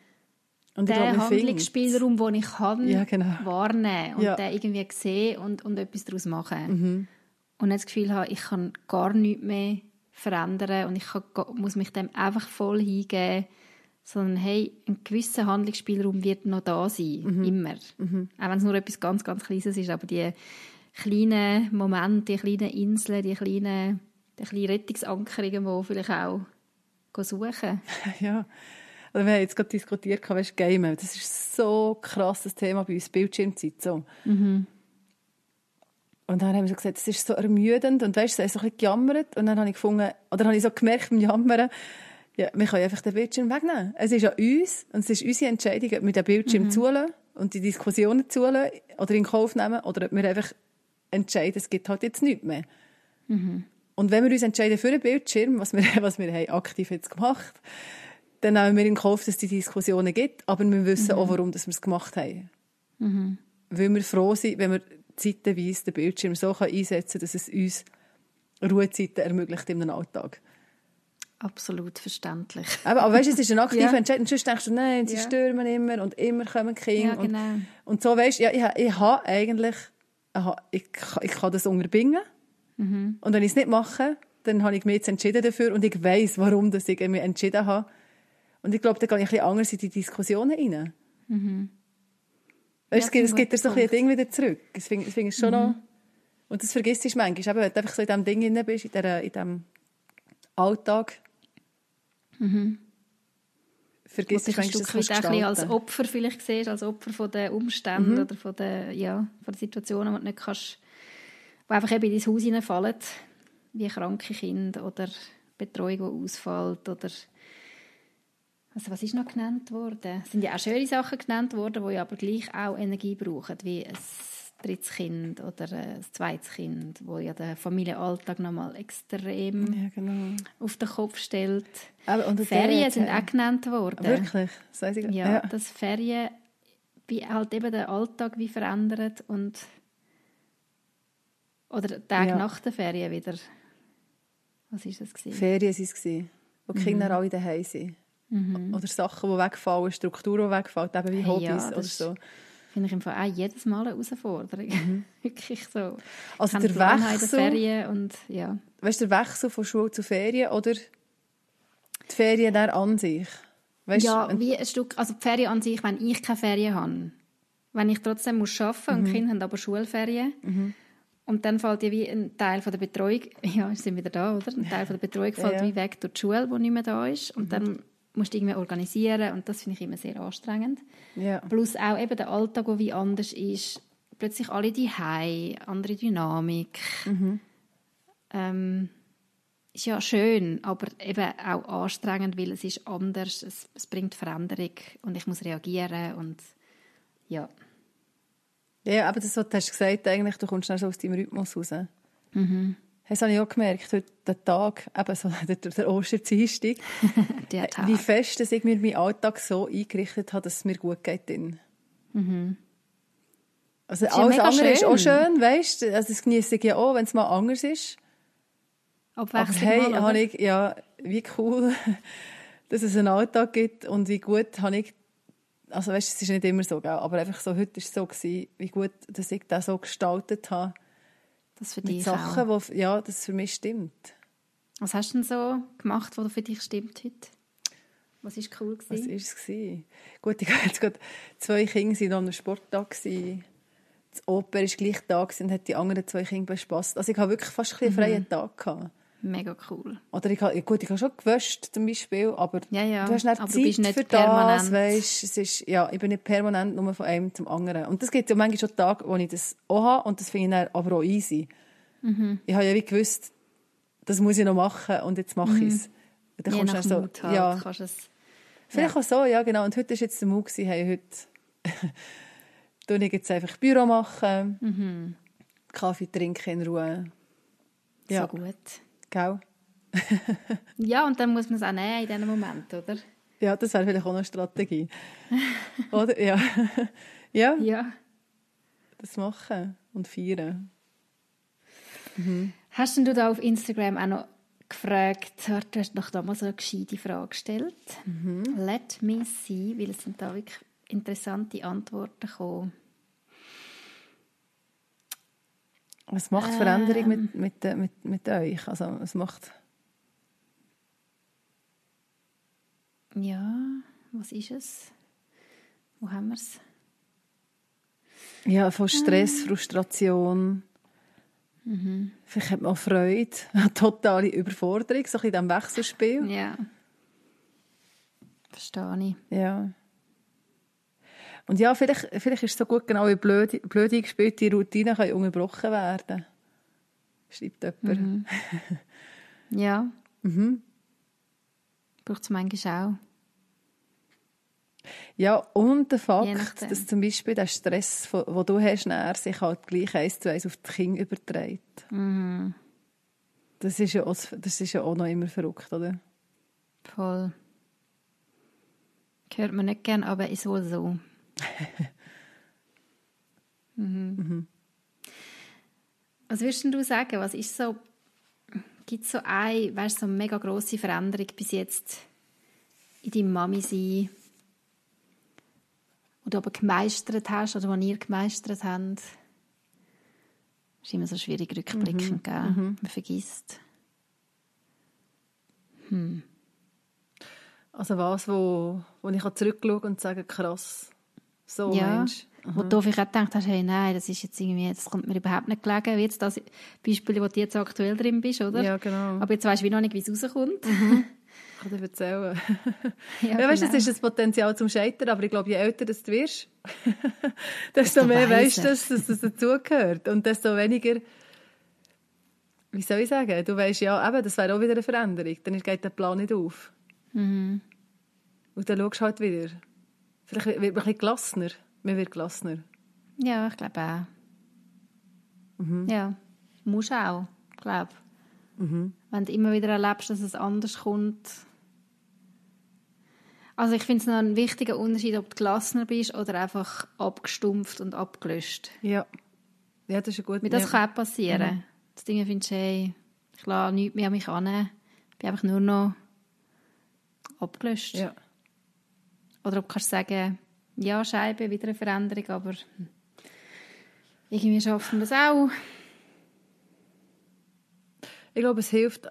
Und der Handlungsspielraum, den ich kann, ja, genau. wahrnehmen und ja. den irgendwie sehen und, und etwas daraus machen. Mhm. Und das Gefühl haben, ich kann gar nichts mehr verändern und ich kann, muss mich dem einfach voll hingeben, sondern hey, ein gewisser Handlungsspielraum wird noch da sein, mhm. immer. Mhm. Auch wenn es nur etwas ganz, ganz Kleines ist, aber die kleinen Momente, die kleinen Inseln, die kleinen, die kleinen Rettungsankerungen, die vielleicht auch suchen. <laughs> Ja, also wir haben jetzt gerade diskutiert, weißt, Game, das ist so ein krasses Thema bei uns, Bildschirmzeit. So. Mhm. Und dann haben wir so gesagt, das ist so ermüdend und weißt, du, so ein bisschen gejammert und dann habe ich gefunden, oder habe ich so gemerkt beim Jammern, ja, wir können einfach den Bildschirm wegnehmen. Es ist an uns und es ist unsere Entscheidung, ob wir den Bildschirm mhm. zulassen und die Diskussionen zulassen oder in Kauf nehmen oder ob wir einfach entscheiden, es gibt halt jetzt nichts mehr. Mhm. Und wenn wir uns entscheiden für den Bildschirm, was wir, <laughs> was wir haben aktiv jetzt gemacht dann nehmen wir in Kauf, dass es die Diskussionen gibt, aber wir wissen mhm. auch, warum wir es gemacht haben. Mhm. Weil wir froh sind, wenn wir zeitweise den Bildschirm so einsetzen kann, dass es uns Ruhezeiten ermöglicht in einem Alltag. Absolut verständlich. <laughs> Aber, aber weißt, es ist ein aktiver ja. Entscheid. Und sonst denkst du, nein, sie ja. stürmen immer und immer kommen Kinder. Ja, genau. und, und so weißt ja, ich, ich habe eigentlich, ich, ich kann das unterbinden. Mhm. Und wenn ich es nicht mache, dann habe ich mich jetzt entschieden dafür und ich weiß, warum dass ich mich entschieden habe. Und ich glaube, da gehe ich ein bisschen anders in die Diskussionen rein. Mhm. Weißt, ja, es gibt dir so ein Ding wieder zurück. Das finde find ich schon mhm. noch... Und das vergisst du manchmal. Eben, wenn du einfach so in diesem Ding drin bist, in, der, in diesem Alltag, mhm. vergisst du manchmal, dass du ein als Opfer vielleicht siehst, als Opfer von den Umständen mhm. oder von den, ja, von den Situationen, die du nicht kannst, die einfach eben in dein Haus hineinfallen, wie kranke Kinder oder Betreuung, die ausfällt oder also was ist noch genannt worden? Es sind ja auch schöne Sachen genannt worden, die aber gleich auch Energie brauchen, wie ein drittes Kind oder ein zweites Kind, wo ja den Familienalltag nochmal extrem ja, genau. auf den Kopf stellt. Aber, Ferien sind auch genannt worden. Wirklich? Das ich ja, ja, dass Ferien wie halt eben den Alltag wie verändert und oder Tag ja. nach der Ferien wieder. Was ist das gewesen? Ferien waren es, wo die Kinder mhm. alle daheim sind. Mhm. Oder Sachen, die wegfallen, Strukturen, die wegfallen, eben wie Hobbys ja, oder so. Finde ich im Fall auch jedes Mal eine Herausforderung. Mhm. <laughs> Wirklich so. Also der Wechsel... Ferien und, ja. Weißt du, der Wechsel von Schule zu Ferien oder die Ferien der an sich? Weißt, ja, wie ein Stück, also die Ferien an sich, wenn ich keine Ferien habe. Wenn ich trotzdem muss arbeiten muss mhm. und die Kinder haben aber Schulferien. Mhm. Und dann fällt ja wie ein Teil von der Betreuung, <laughs> ja, sind wieder da, oder? Ein Teil von der Betreuung fällt ja. wie weg durch die Schule, die nicht mehr da ist. Und mhm. dann musst du irgendwie organisieren und das finde ich immer sehr anstrengend. Ja. Plus auch eben der Alltag, der wie anders ist. Plötzlich alle die Hei, andere Dynamik. Mhm. Ähm, ist ja schön, aber eben auch anstrengend, weil es ist anders, es, es bringt Veränderung und ich muss reagieren und ja. Ja, aber das, was du hast gesagt, eigentlich, du kommst dann so aus deinem Rhythmus raus. Mhm. Das habe ich auch gemerkt, heute der Tag, eben so <laughs> der, Osterdienstag, <laughs> wie fest dass ich mir meinen Alltag so eingerichtet habe, dass es mir gut geht. Drin. Mhm. Also alles andere schön. ist auch schön, weißt du, also das genieße ich ja auch, wenn es mal anders ist. Abwechslung Aber hey, mal, habe ich, ja, wie cool, <laughs> dass es einen Alltag gibt und wie gut habe ich, also weißt du, es ist nicht immer so, aber einfach so, heute war es so, gewesen, wie gut, dass ich das so gestaltet habe, das für dich Sachen, auch. Wo, ja, das für mich stimmt. Was hast du denn so gemacht, was für dich stimmt heute? Was war cool? Gewesen? Was war es? Gewesen? Gut, <laughs> ich hatte jetzt gerade zwei Kinder an einem Sporttag. Gewesen. Das Oper war gleich da und hat die anderen zwei Kinder bespaßt. Also ich hatte wirklich fast einen freien mhm. Tag. Gehabt. Mega cool. Oder ich, habe- gut, ich habe schon gewöscht zum Beispiel, aber Ja, ja. du hast nicht Aber Zeit bist nicht für permanent. das, weißt, es ist, ja, ich bin nicht permanent nur von einem zum anderen. Und das gibt ja manchmal schon Tage, wo ich das auch habe und das finde ich dann aber auch easy. Mhm. Ich habe ja wie gewusst, das muss ich noch machen und jetzt mache ich es. Dann Je kommst nach dann so, Mut halt. ja, Kannst es, Vielleicht auch so, ja genau. Und heute war jetzt der Mut, hey, heute <laughs> tue ich jetzt einfach Büro machen, Mhm. Kaffee trinken in Ruhe. Ja. so gut. Gell? <laughs> Ja, und dann muss man es auch nehmen in diesem Moment, oder? Ja, das wäre vielleicht auch eine Strategie. <laughs> Oder? Ja. ja, Ja. das machen und feiern. Hast denn du da auf Instagram auch noch gefragt, du hast noch damals so eine gescheite Frage gestellt. Let me see, weil es sind da wirklich interessante Antworten gekommen. Was macht Veränderung mit, mit, äh, mit, mit euch? Also, es macht... Ja, was ist es? Wo haben wir es? Ja, von Stress, Frustration. Vielleicht hat man auch Freude, <laughs> totale Überforderung, so ein bisschen in diesem Wechselspiel. Ja. Verstehe ich. Ja. Und ja, vielleicht, vielleicht ist es so gut, genau wie blöd, blöd eingespielte Routinen können unterbrochen werden. Schreibt jemand. <laughs> Ja. Mhm. Braucht es manchmal auch. Ja, und der Fakt, dass zum Beispiel der Stress, den du hast, nachher sich halt gleich eins zu eins auf die Kinder überträgt. Mhm. Das ist ja auch, das ist ja auch noch immer verrückt, oder? Voll. Hört man nicht gern, aber ist wohl so. Mhm. Was würdest du sagen? Was ist so, gibt es so eine, weißt, so eine mega grosse Veränderung bis jetzt in deinem Mami sein, die du aber gemeistert hast oder die ihr gemeistert habt? ist immer so schwierig rückblickend, gell? Man vergisst. Also was, wo, wo ich zurückschauen und sagen, krass, so ja, Mensch. wo du vielleicht auch gedacht hast, hey, nein, das ist jetzt irgendwie, das kommt mir überhaupt nicht gelegen, wie jetzt das Beispiel, wo du jetzt aktuell drin bist, oder? Ja, genau. Aber jetzt weißt du wie noch nicht, wie es rauskommt. <laughs> Ich kann dir erzählen. <laughs> ja, Ja, weißt genau. das ist das Potenzial zum Scheitern, aber ich glaube, je älter das du wirst, <laughs> desto mehr weißt du, dass, dass das dazugehört. Und desto weniger, wie soll ich sagen, du weißt ja, eben, das wäre auch wieder eine Veränderung. Dann geht der Plan nicht auf. Mhm. Und dann schaust du halt wieder. Vielleicht wird man ein bisschen gelassener. Man wird gelassener. Ja, ich glaube auch. Mhm. Ja, musst auch, glaube Wenn du immer wieder erlebst, dass es anders kommt. Also ich finde es noch ein wichtiger Unterschied, ob du gelassener bist oder einfach abgestumpft und abgelöscht. Ja. Ja, das ist guter Weil das ja. kann auch passieren. Das Ding findest du, hey, ich lasse nichts mehr an mich an. Ich bin einfach nur noch abgelöscht. Ja. Oder ob du kannst sagen, ja, Scheibe, wieder eine Veränderung, aber irgendwie schaffen wir es auch. Ich glaube, es hilft.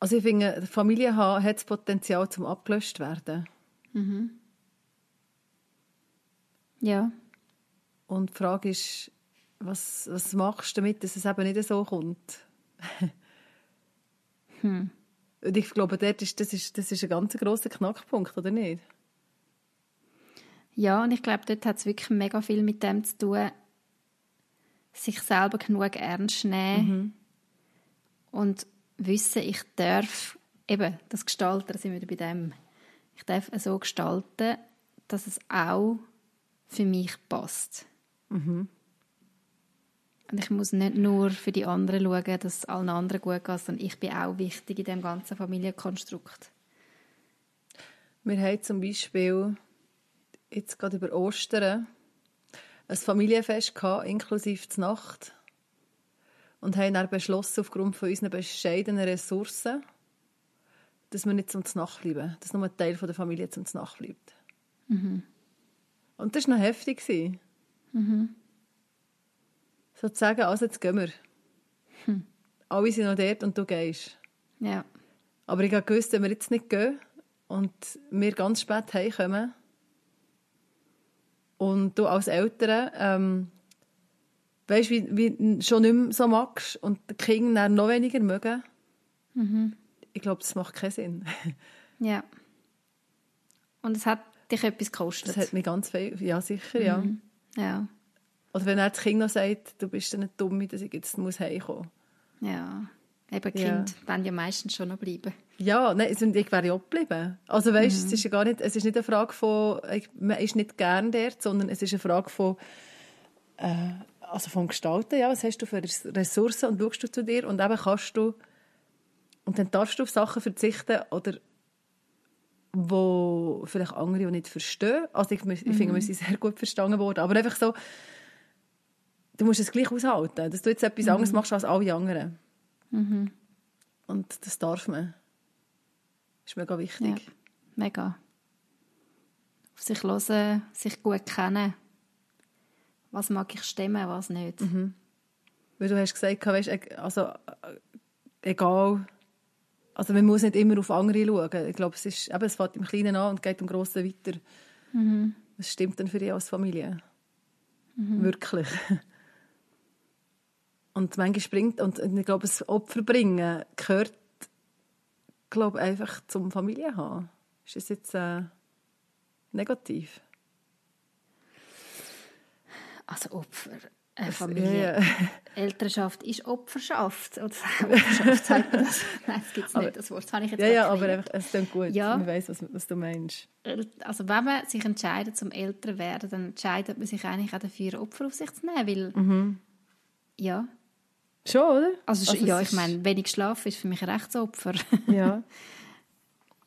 Also ich finde, Familie haben hat das Potenzial zum abgelöscht werden. Ja, Und die Frage ist, was, was machst du damit, dass es eben nicht so kommt? Hm. Und ich glaube, dort ist, das, ist, das ist ein ganz grosser Knackpunkt, oder nicht? Ja und ich glaube, dort hat es wirklich mega viel mit dem zu tun, sich selber genug ernst nehmen und wissen, ich darf eben das Gestalten, da sind wir bei dem, ich darf es so gestalten, dass es auch für mich passt. Und ich muss nicht nur für die anderen schauen, dass es allen anderen gut geht, sondern ich bin auch wichtig in dem ganzen Familienkonstrukt. Wir haben zum Beispiel jetzt gerade über Ostern ein Familienfest gehabt, inklusive der Nacht. Und haben dann beschlossen, aufgrund von unseren bescheidenen Ressourcen, dass wir nicht zum Nacht bleiben. Dass nur ein Teil der Familie zum Nacht bleibt. Und das war noch heftig. gewesen. So zu sagen, also jetzt gehen wir. Alle sind noch dort und du gehst. Ja, Aber ich habe gewusst, wenn wir jetzt nicht gehen und wir ganz spät heimkommen und du als Eltern ähm, weißt, wie, wie schon nicht mehr so magst und die Kinder dann noch weniger mögen, Ich glaube, das macht keinen Sinn. <laughs> Ja. Und es hat dich etwas gekostet. Das hat mich ganz viel, ja sicher, ja. ja. Oder wenn er das Kind noch sagt, du bist dann nicht dumm, dass ich jetzt muss heimkommen Ja. Eben Ja. Kind wollen ja meistens schon noch bleiben. Ja, nein, ich wäre ja auch geblieben. Also weißt, es ist ja gar nicht, es ist nicht eine Frage von, man ist nicht gern dort, sondern es ist eine Frage von, äh, also vom Gestalten, ja, was hast du für Ressourcen und schaust du zu dir und eben kannst du, und dann darfst du auf Sachen verzichten oder wo vielleicht andere auch nicht verstehen. Also ich, ich finde, wir sind sehr gut verstanden worden, aber einfach so, du musst es gleich aushalten, dass du jetzt etwas anderes machst als alle anderen. Und das darf man. Das ist mega wichtig. Ja. Mega. Auf sich hören, sich gut kennen. Was mag ich stemmen, was nicht. Weil du hast gesagt, weißt, e- also, äh, egal, also man muss nicht immer auf andere schauen. Ich glaube, es, ist, eben, es fängt im Kleinen an und geht im Grossen weiter. Das stimmt dann für dich als Familie. Wirklich. Und manchmal springt, und ich glaube, das Opfer bringen gehört, glaube einfach zum Familie haben. Ist das jetzt äh, negativ? Also Opfer. Äh, Familie. Ja, ja. <laughs> Elternschaft ist Opferschaft. Oder Opferschaft sagt man das? <laughs> Nein, das gibt es nicht, das Wort. Das habe ich jetzt Ja, ja, aber einfach, es klingt gut. Ja. Man weiss, was, was du meinst. Also wenn man sich entscheidet zum älter werden, dann entscheidet man sich eigentlich auch dafür, Opfer auf sich zu nehmen, weil Mhm. ja, Schon, oder? also, Also ja, ich meine, wenig Schlaf ist für mich ein Rechtsopfer. <laughs> Ja. <laughs>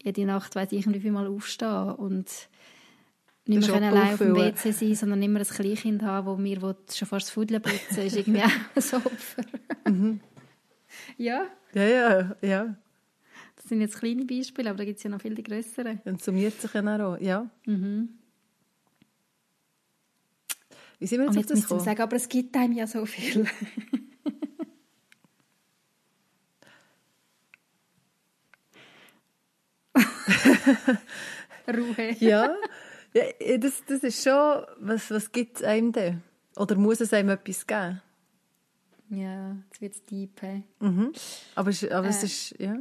Jede Nacht weiss ich irgendwie mal aufstehen und nicht mehr allein auf dem. WC sein, sondern immer ein Kleinkind haben, das mir will schon fast das Fudeln putzen ist irgendwie <laughs> auch ein Opfer. Mhm. ja, Ja, ja, ja. das sind jetzt kleine Beispiele, aber da gibt es ja noch viel die grösseren. Dann summiert sich ja auch. Ja. Wie sind wir Und jetzt jetzt auf das gekommen? sagen, aber es gibt einem ja so viel. <laughs> Ruhe. Ja, ja das, das ist schon, was, was gibt es einem denn? Oder muss es einem etwas geben? Ja, jetzt wird es deep. Hey. Mhm. Aber, es- aber es Äh. ist, ja.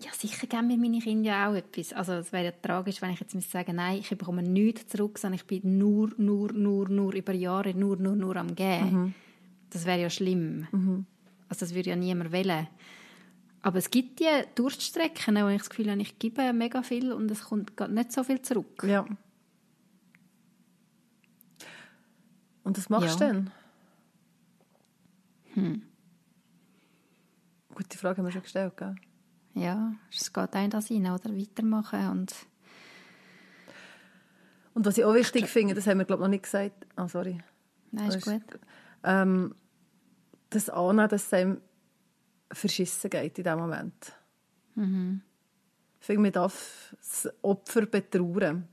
Ja, sicher geben mir meine Kinder ja auch etwas. Also es wäre ja tragisch, wenn ich jetzt müsste sagen, nein, ich bekomme nichts zurück, sondern ich bin nur, nur, nur, nur über Jahre nur, nur, nur am Geben. Das wäre ja schlimm. Also das würde ja niemand wählen. Aber es gibt die Durststrecken, wo ich das Gefühl habe, ich gebe mega viel und es kommt nicht so viel zurück. ja. Und was machst du Ja. denn? Gute Frage haben wir schon gestellt, gell? Ja, es geht ein das rein, oder? Weitermachen und Und was ich auch wichtig finde, das haben wir, glaube ich, noch nicht gesagt. Ah, sorry. nein, ist Das gut. ähm, das annehmen, dass es einem verschissen geht in diesem Moment. Ich finde, man darf das Opfer betrauern.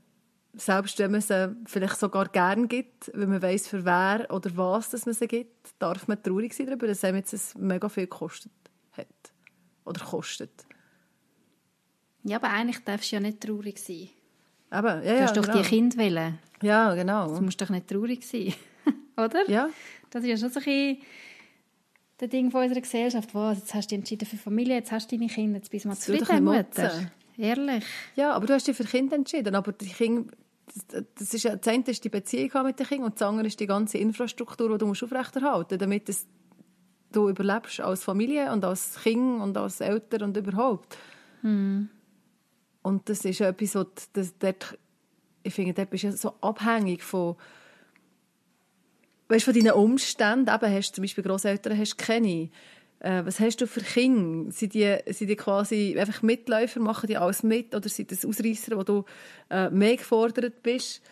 Selbst wenn man sie vielleicht sogar gern gibt, weil man weiß für wer oder was dass man sie gibt, darf man traurig sein darüber, dass einem jetzt es mega viel gekostet hat. Oder kostet. Ja, aber eigentlich darfst du ja nicht traurig sein. Eben, ja, Du ja, hast doch genau. die Kinder wählen. Ja, genau. Du musst doch nicht traurig sein. <laughs> Oder? Ja, Das ist ja schon so ein bisschen das Ding von unserer Gesellschaft. Was, jetzt hast du dich entschieden für Familie, jetzt hast du deine Kinder, jetzt bist du mal zufrieden, Mutter. Ehrlich. Ja, aber du hast dich für Kinder entschieden. Aber die Kinder, das, das ist, ja- das eine ist die Beziehung haben mit den Kindern und das andere ist die ganze Infrastruktur, die du musst aufrechterhalten musst, damit es, du überlebst als Familie und als Kind und als Eltern und überhaupt. Und das ist ja etwas, was das, dort, ich finde, dort bist du ja so abhängig von weißt, von deinen Umständen. Eben hast du zum Beispiel Großeltern, hast keine. Äh, was hast du für Kinder? Sind die, sind die quasi einfach Mitläufer, machen die alles mit? Oder sind das Ausreißer, wo du äh, mehr gefordert bist?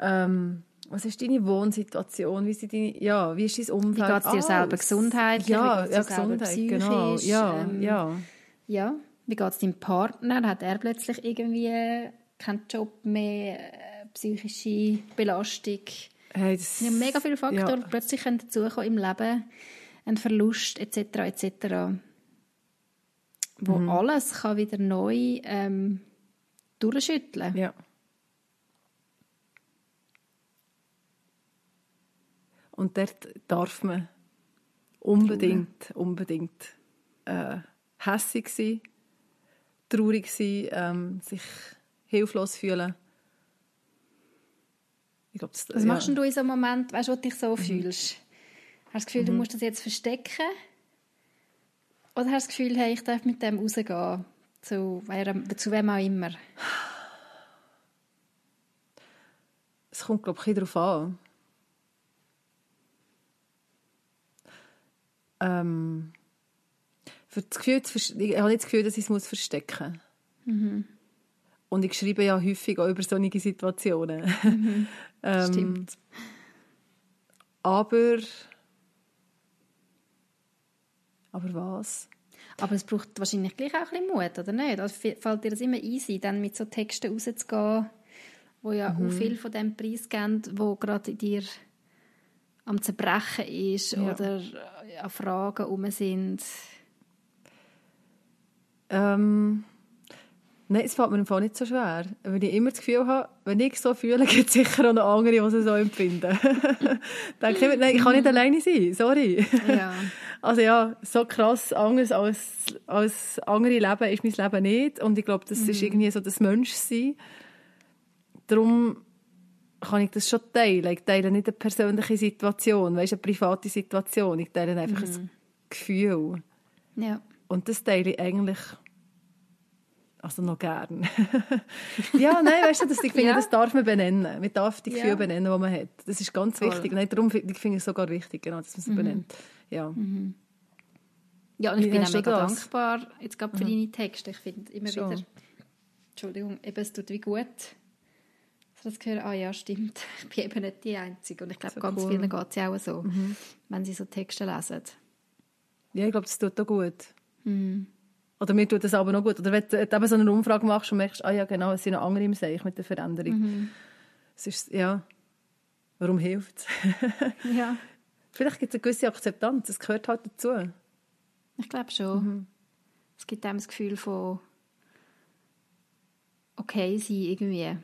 Ähm, was ist deine Wohnsituation? Wie, sind deine, ja, wie ist dein Wie Umfeld? geht es dir selber Alles. gesundheitlich? Ja, wie ja Gesundheit, genau. Ja, Ähm, ja. Ja, wie geht es deinem Partner? Hat er plötzlich irgendwie keinen Job mehr, äh, psychische Belastung? Hey, das, ja mega viele Faktoren, Ja. die plötzlich können dazukommen im Leben. Ein Verlust etc. etc. Wo Mhm. alles kann wieder neu ähm, durchschütteln Ja. Und dort darf man unbedingt, unbedingt äh, hässig sein, traurig sein, ähm, sich hilflos fühlen. Ich glaub, das, Was ja. machst du in so einem Moment, weißt, wo du dich so mhm. fühlst? Hast du das Gefühl, mhm. du musst das jetzt verstecken? Oder hast du das Gefühl, hey, ich darf mit dem rausgehen? Zu, zu wem auch immer? Es kommt, glaube ich, darauf an. Ähm, für das Gefühl, ich habe nicht das Gefühl, dass ich es verstecken muss. Mhm. Und ich schreibe ja häufig auch über solche Situationen. Mhm. <laughs> ähm, Stimmt. Aber... Aber was? Aber es braucht wahrscheinlich gleich auch ein bisschen Mut, oder nicht? Also fällt dir das immer easy, dann mit so Texten rauszugehen, wo ja mhm. auch viel von dem Preis geben, wo gerade in dir am Zerbrechen ist ja. oder an Fragen um sind? Ähm, nein, es fällt mir im Fall nicht so schwer. Weil ich immer das Gefühl habe, wenn ich so fühle, <laughs> gibt es sicher auch noch andere, die es so empfinden. <laughs> Denke ich, nein, ich kann nicht alleine sein, sorry. Ja. <laughs> Also ja, so krass anders als, als andere Leben ist mein Leben nicht. Und ich glaube, das mhm. ist irgendwie so das Menschsein. Darum kann ich das schon teilen. Ich teile nicht eine persönliche Situation, weißt, eine private Situation. Ich teile einfach mhm. ein Gefühl. Ja. Und das teile ich eigentlich also noch gern. <laughs> ja, nein, weißt du, das, ich finde, ja. das darf man benennen. Man darf die Gefühle ja. benennen, die man hat. Das ist ganz Voll. wichtig. Nein, darum finde ich es sogar wichtig, genau, dass man sie mhm. benennt. Ja. Mhm. Ja, und ich Wie bin auch mega dankbar jetzt gerade für mhm. deine Texte. Ich finde immer schon. wieder, Entschuldigung, eben, es tut wie gut, so das Gefühl, ah ja, stimmt, <laughs> ich bin eben nicht die Einzige. Und ich glaube, so ganz cool. vielen geht es ja auch so, mhm. wenn sie so Texte lesen. Ja, ich glaube, das tut auch gut. Mhm. Oder mir tut das aber noch gut. Oder wenn du eben so eine Umfrage machst und merkst, ah ja, genau, es sind noch andere im Seich mit der Veränderung. Mhm. Es ist, ja, warum hilft es? <laughs> ja. Vielleicht gibt es eine gewisse Akzeptanz, das gehört halt dazu. Ich glaube schon. Mhm. Es gibt einem das Gefühl von okay sein irgendwie.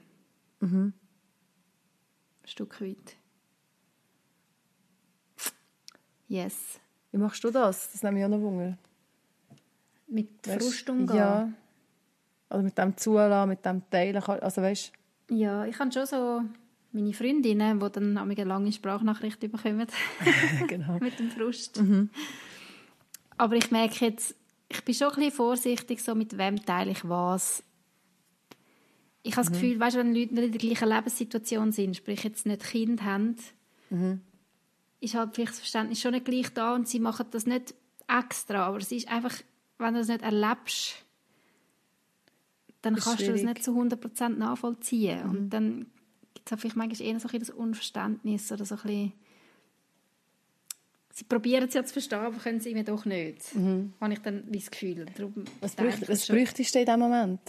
Mhm. Ein Stück weit. Yes. Wie machst du das? Das nehme ich auch noch Wunder. Mit Frust umgehen? Ja. Oder mit dem Zulassen, mit dem Teilen. Also weißt Ja, ich habe schon so meine Freundinnen, die dann eine lange Sprachnachricht bekommen. <laughs> genau. mit dem Frust. Mhm. Aber ich merke jetzt, ich bin schon ein bisschen vorsichtig, so mit wem teile ich was ich habe das mhm. Gefühl, weißt, wenn Leute nicht in der gleichen Lebenssituation sind, sprich jetzt nicht Kind haben, mhm. ist halt vielleicht das Verständnis schon nicht gleich da und sie machen das nicht extra, aber es ist einfach, wenn du das nicht erlebst, dann kannst schwierig. du das nicht zu 100% nachvollziehen. Mhm. Und dann gibt es vielleicht manchmal eher so ein das Unverständnis oder so ein bisschen Sie probieren es ja zu verstehen, aber können sie mir doch nicht. Mhm. Habe ich dann das Gefühl. Darum was, bräucht, was bräuchtest du in diesem Moment?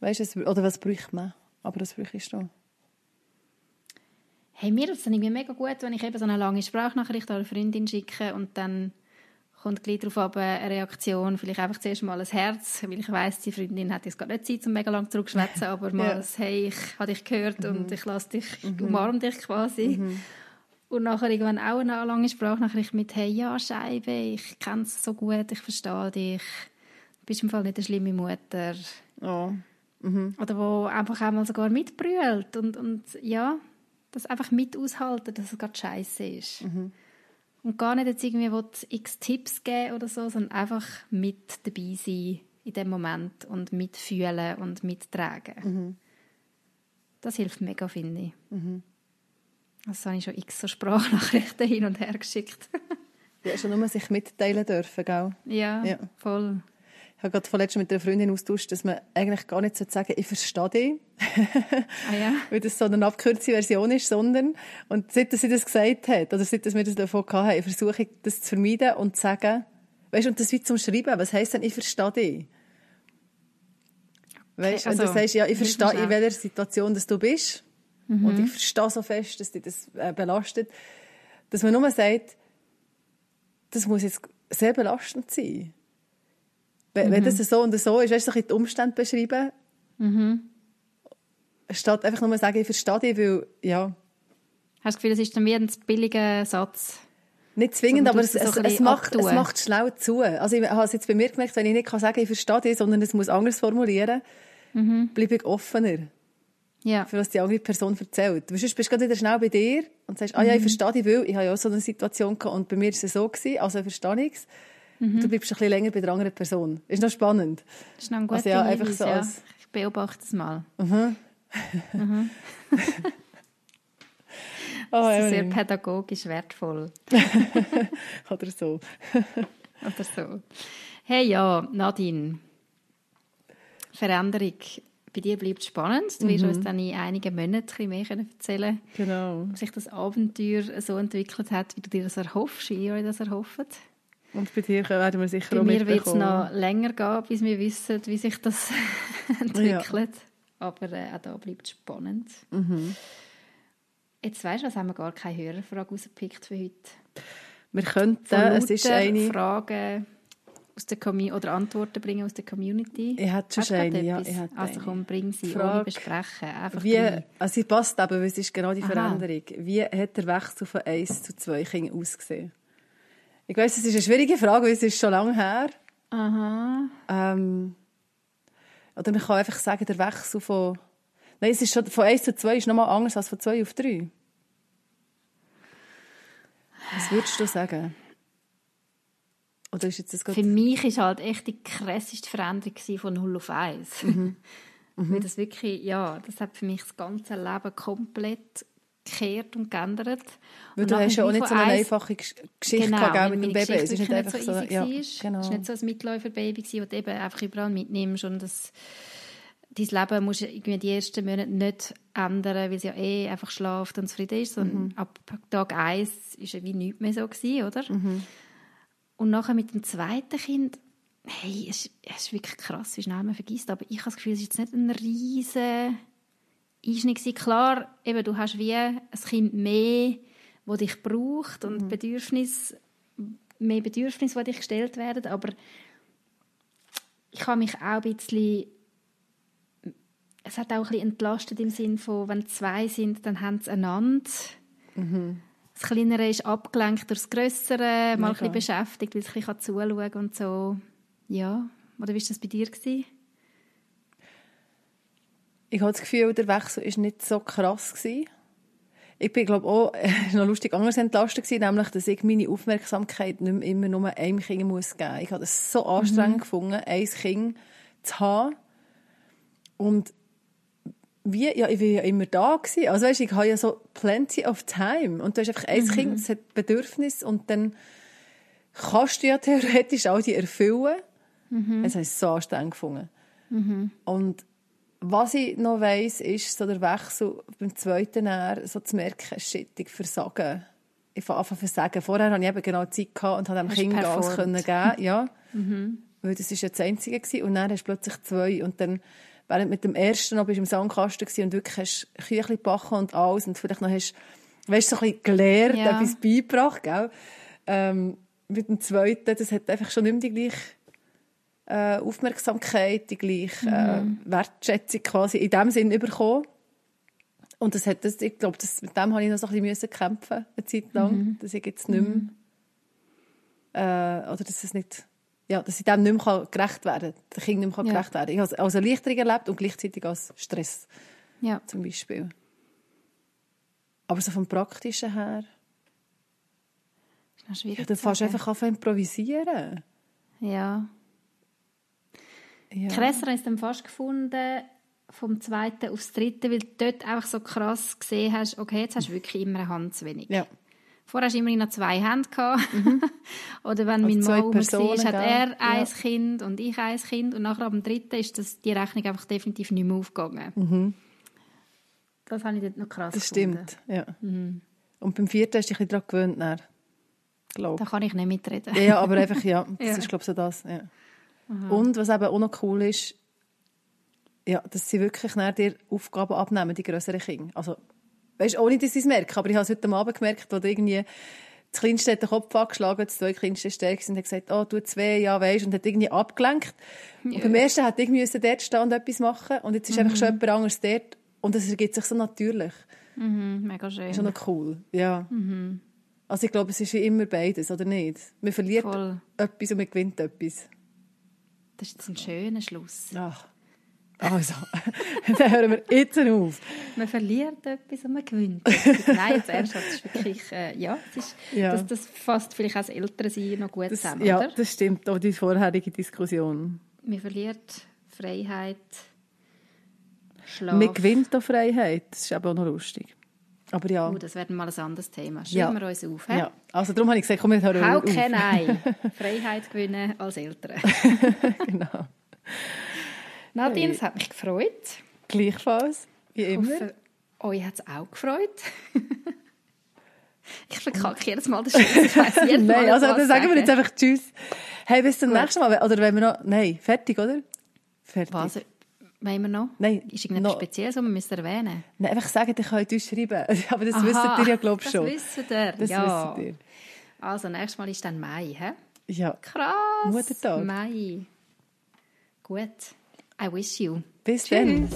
Weißt du, oder was bräuchte man? Aber das bräuchtest du. Hey, mir ist es irgendwie mega gut, wenn ich eben so eine lange Sprachnachricht an eine Freundin schicke und dann kommt gleich darauf eine Reaktion, vielleicht einfach zuerst mal ein Herz, weil ich weiss, die Freundin hat jetzt gerade nicht Zeit, um mega lang zurückzuschwätzen, <laughs> aber mal ja. ein «Hey, ich habe dich gehört mhm. und ich lasse dich, mhm. umarme dich quasi». Mhm. Und nachher irgendwann auch eine lange Sprachnachricht mit «Hey, ja, Scheibe, ich kenne es so gut, ich verstehe dich, du bist im Fall nicht eine schlimme Mutter». Oh. Mhm. Oder wo einfach einmal sogar mitbrüllt und, und ja, das einfach mit aushalten, dass es gerade scheiße ist. Mhm. Und gar nicht jetzt irgendwie x Tipps geben oder so, sondern einfach mit dabei sein in dem Moment und mitfühlen und mittragen. Mhm. Das hilft mega, finde ich. Mhm. Also habe ich schon x so Sprachnachrichten <laughs> hin und her geschickt. ja, schon nur sich mitteilen dürfen, gell? Ja, ja. voll. Ich habe gerade vorletzt mit einer Freundin austauscht, dass man eigentlich gar nicht sagen sollte, ich verstehe dich. ah, ja? <laughs> Weil das so eine abgekürzte Version ist, sondern, und seit sie das gesagt hat, oder seit wir das davon hatten, versuche ich das zu vermeiden und zu sagen, weißt du, und das wie zum Schreiben, was heisst denn, ich verstehe dich? Weißt, okay, also, wenn du sagst, ja, ich verstehe, in welcher Situation dass du bist, mhm. und ich verstehe so fest, dass dich das äh, belastet, dass man nur sagt, das muss jetzt sehr belastend sein. Wenn, mhm. wenn das so und so ist, weißt du, die Umstände beschreiben. Mhm. Statt einfach nur sagen, ich verstehe dich, weil, ja. Hast du das Gefühl, das ist dann wie ein billiger Satz? Nicht zwingend, aber es, es es, es, macht, es macht schnell zu. Also ich habe es jetzt bei mir gemerkt, wenn ich nicht kann sagen ich verstehe dich, sondern es muss anders formulieren, Mhm. bleibe ich offener, Ja. für was die andere Person erzählt. Weil sonst bist du gerade wieder schnell bei dir und sagst, ah ja, ich Mhm. verstehe dich, weil ich habe ja auch so eine Situation gehabt und bei mir war es so, gewesen, also verstehe ich es. Mhm. Du bleibst ein bisschen länger bei der anderen Person. Ist noch spannend. Das ist noch ein guter Also ja, einfach Hinweis, so ja. als- Ich beobachte es mal. <laughs> Oh, Das ist sehr pädagogisch wertvoll. <laughs> Oder so. <laughs> Oder so. Hey, ja, Nadine. Veränderung. Bei dir bleibt spannend. Du Mhm. wirst uns dann in einigen Monaten mehr können erzählen Genau. ob sich das Abenteuer so entwickelt hat, wie du dir das erhoffst, wie ihr euch das erhofft. Und bei dir werden wir sicher Bei auch mir wird es noch länger gehen, bis wir wissen, wie sich das <laughs> entwickelt. Aber äh, auch da bleibt es spannend. Mhm. Jetzt weißt du, was haben wir gar keine Hörerfrage rausgepickt für heute? Wir könnten, es ist eine... Fragen aus der Commu oder Antworten bringen aus der Community. Ich hätte schon Hast eine, ja, ich hätte Also komm, bring sie, Frage, ohne besprechen. Einfach Wie, rein. also sie passt eben, weil es ist genau die Aha. Veränderung. Wie hat der Wechsel von 1 zu 2 Kindern ausgesehen? Ich weiss, es ist eine schwierige Frage, weil es ist schon lange her. Aha. Ähm, oder man kann einfach sagen, der Wechsel von... Nein, es ist schon, von 1 zu 2 ist nochmal anders als von 2 auf 3. Was würdest du sagen? Oder ist jetzt das Für mich war halt echt die krasseste Veränderung von 0 auf 1. Mhm. <laughs> Weil das wirklich, ja, das hat für mich das ganze Leben komplett gekehrt und geändert. Weil Und du hast ja auch nicht so eine einfache Gesch- Geschichte genau, gehabt, mit dem Baby. Es ist nicht einfach so... easy Ja, war. Es genau. war nicht so ein Mitläuferbaby, das du eben einfach überall mitnimmst und das, dein Leben musst du irgendwie die ersten Monate nicht ändern, weil es ja eh einfach schlaft und zufrieden ist, sondern Mhm. ab Tag eins war es wie nichts mehr so, gewesen, oder? Mhm. Und nachher mit dem zweiten Kind, hey, es, ist- es ist wirklich krass, wie schnell man vergisst, aber ich habe das Gefühl, es ist jetzt nicht ein riesen Einschnitt. Klar, eben, du hast wie ein Kind mehr, das dich braucht und Bedürfnis, mehr Bedürfnisse, die dich gestellt werden, aber ich habe mich auch ein bisschen es hat auch ein bisschen entlastet im Sinn von, wenn zwei sind, dann haben sie einander. Das Kleinere ist abgelenkt durch das Grössere, mal ein bisschen beschäftigt, weil es ein bisschen zuschauen kann und so. Ja, oder wie war das bei dir? Gewesen? Ich habe das Gefühl, der Wechsel war nicht so krass. Gewesen. Ich bin, glaube auch <laughs> noch lustig anders entlastet gewesen, nämlich, dass ich meine Aufmerksamkeit nicht mehr immer nur einem Kind muss geben muss. Ich habe das so anstrengend gefunden, ein Kind zu haben. Und wie, ja, ich war ja immer da gewesen. Also, weißt, ich habe ja so plenty of time. Und du hast einfach ein Kind, das hat Bedürfnis und dann kannst du ja <laughs> theoretisch all die erfüllen. Das habe ich so anstrengend gefunden. Und was ich noch weiss, ist so der Wechsel beim zweiten Jahr, so zu merken, shit, ich versagen. Ich fange an zu versagen. Vorher hatte ich eben genau Zeit gehabt und konnte dem Kind performt. können geben. Ja. Weil das ist ja das Einzige gewesen. Und dann hast du plötzlich zwei. Und dann, während mit dem ersten noch bist du im Sandkasten gewesen und wirklich hast Küchli gebacken und alles und vielleicht noch hast, weißt, so ein bisschen gelernt, Ja. etwas beigebracht, gell? Ähm, mit dem zweiten, das hat einfach schon nicht mehr die gleiche äh, Aufmerksamkeit, die gleiche äh, Wertschätzung quasi in dem Sinn bekommen. Und das hat, das, ich glaube, das, mit dem habe ich noch so ein bisschen müssen kämpfen, eine Zeit lang, dass ich jetzt nicht mehr, äh, oder dass es nicht, ja, dass ich dem nicht mehr gerecht werden kann, dem Kind nicht mehr Ja. gerecht werden. Ich habe es als Erleichterung erlebt und gleichzeitig als Stress, Ja. zum Beispiel. Aber so vom Praktischen her, Ist noch schwierig du zu fährst sagen. einfach an improvisieren. Ja. Ja. Krasser ist dann fast gefunden, vom zweiten aufs dritte, weil du dort einfach so krass gesehen hast, okay, jetzt hast du wirklich immer eine Hand zu wenig. Ja. Vorher hast du immer noch zwei Hände gehabt. <laughs> Oder wenn Mhm. Also mein Mann Personen, war, hat er ein Ja. Kind und ich ein Kind. Und nachher am dritten ist das, die Rechnung einfach definitiv nicht mehr aufgegangen. Das habe ich dort noch krass Mhm. Das gefunden. stimmt, ja. Und beim vierten hast du dich ein daran gewöhnt, dann, glaub. Da kann ich nicht mitreden. Ja, aber einfach, ja, <laughs> das Ja. ist, glaube ich, so das. Ja. Und was eben auch noch cool ist, ja, dass sie wirklich nach dir Aufgaben abnehmen, die grösseren Kinder. Also, weißt, ohne dass sie es merken, aber ich habe es heute Abend gemerkt, wo irgendwie das Kleinste hat den Kopf angeschlagen, das zwei Kleinste stärker sind und hat gesagt, oh, du zwei, ja, weisst, und hat irgendwie abgelenkt. Und beim ersten hat ich müssen dort stehen und etwas machen und jetzt ist einfach schon jemand anderes dort und es ergibt sich so natürlich. Mhm, mega Das ist schön. auch noch cool, ja. Also ich glaube, es ist ja immer beides, oder nicht? Man verliert Voll. etwas und man gewinnt etwas. Das ist jetzt ein schöner Schluss. Ach. Also, <laughs> dann hören wir jetzt auf. Man verliert etwas und man gewinnt. <laughs> Nein, jetzt ernsthaft, das ist wirklich, äh, ja, das, ist, Ja. Das, das fasst vielleicht auch das Ältere noch gut Das, zusammen, ja, oder? das stimmt. Auch die vorherige Diskussion. Man verliert Freiheit, Schlaf. Man gewinnt auch Freiheit. Das ist eben auch noch lustig. Aber ja. Oh, das wird mal ein anderes Thema. Ja. Schreiben wir uns auf. hä? ja. Also darum habe ich gesagt, komm, wir hören How auf. can <laughs> I Freiheit gewinnen als Eltern? <laughs> genau. Nadine, es hat mich gefreut. Gleichfalls, wie Ich immer. hoffe, euch hat es auch gefreut. <laughs> ich verkacke jedes Mal. Ich weiss jedes Mal, Nein, also dann sagen wir jetzt einfach Tschüss. Hey, bis zum Gut. nächsten Mal. Oder wenn wir noch... Nein, fertig, oder? Fertig. Was wollen wir noch? Nein, Ist irgendetwas noch- Spezielles, was wir müssen erwähnen Nein, einfach sagen, ihr könnt uns schreiben. <laughs> Aber das Aha, wisst ihr ja, glaube ich, schon. Das wisst ihr. Das ja. wisst ihr. Also, nächstes Mal ist dann Mai. He? Ja. Krass. Muttertag. Mai. Gut. I wish you. Bis dann.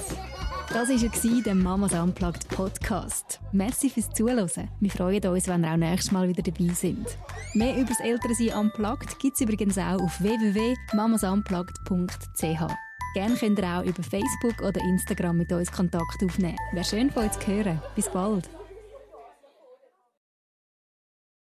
Das war er, der Mamas Unplugged Podcast. Merci fürs Zuhören. Wir freuen uns, wenn ihr auch nächstes Mal wieder dabei sind. Mehr über das Elternsein Unplugged gibt es übrigens auch auf www.mamasunplugged.ch. Gerne könnt ihr auch über Facebook oder Instagram mit uns Kontakt aufnehmen. Wäre schön von euch zu hören. Bis bald.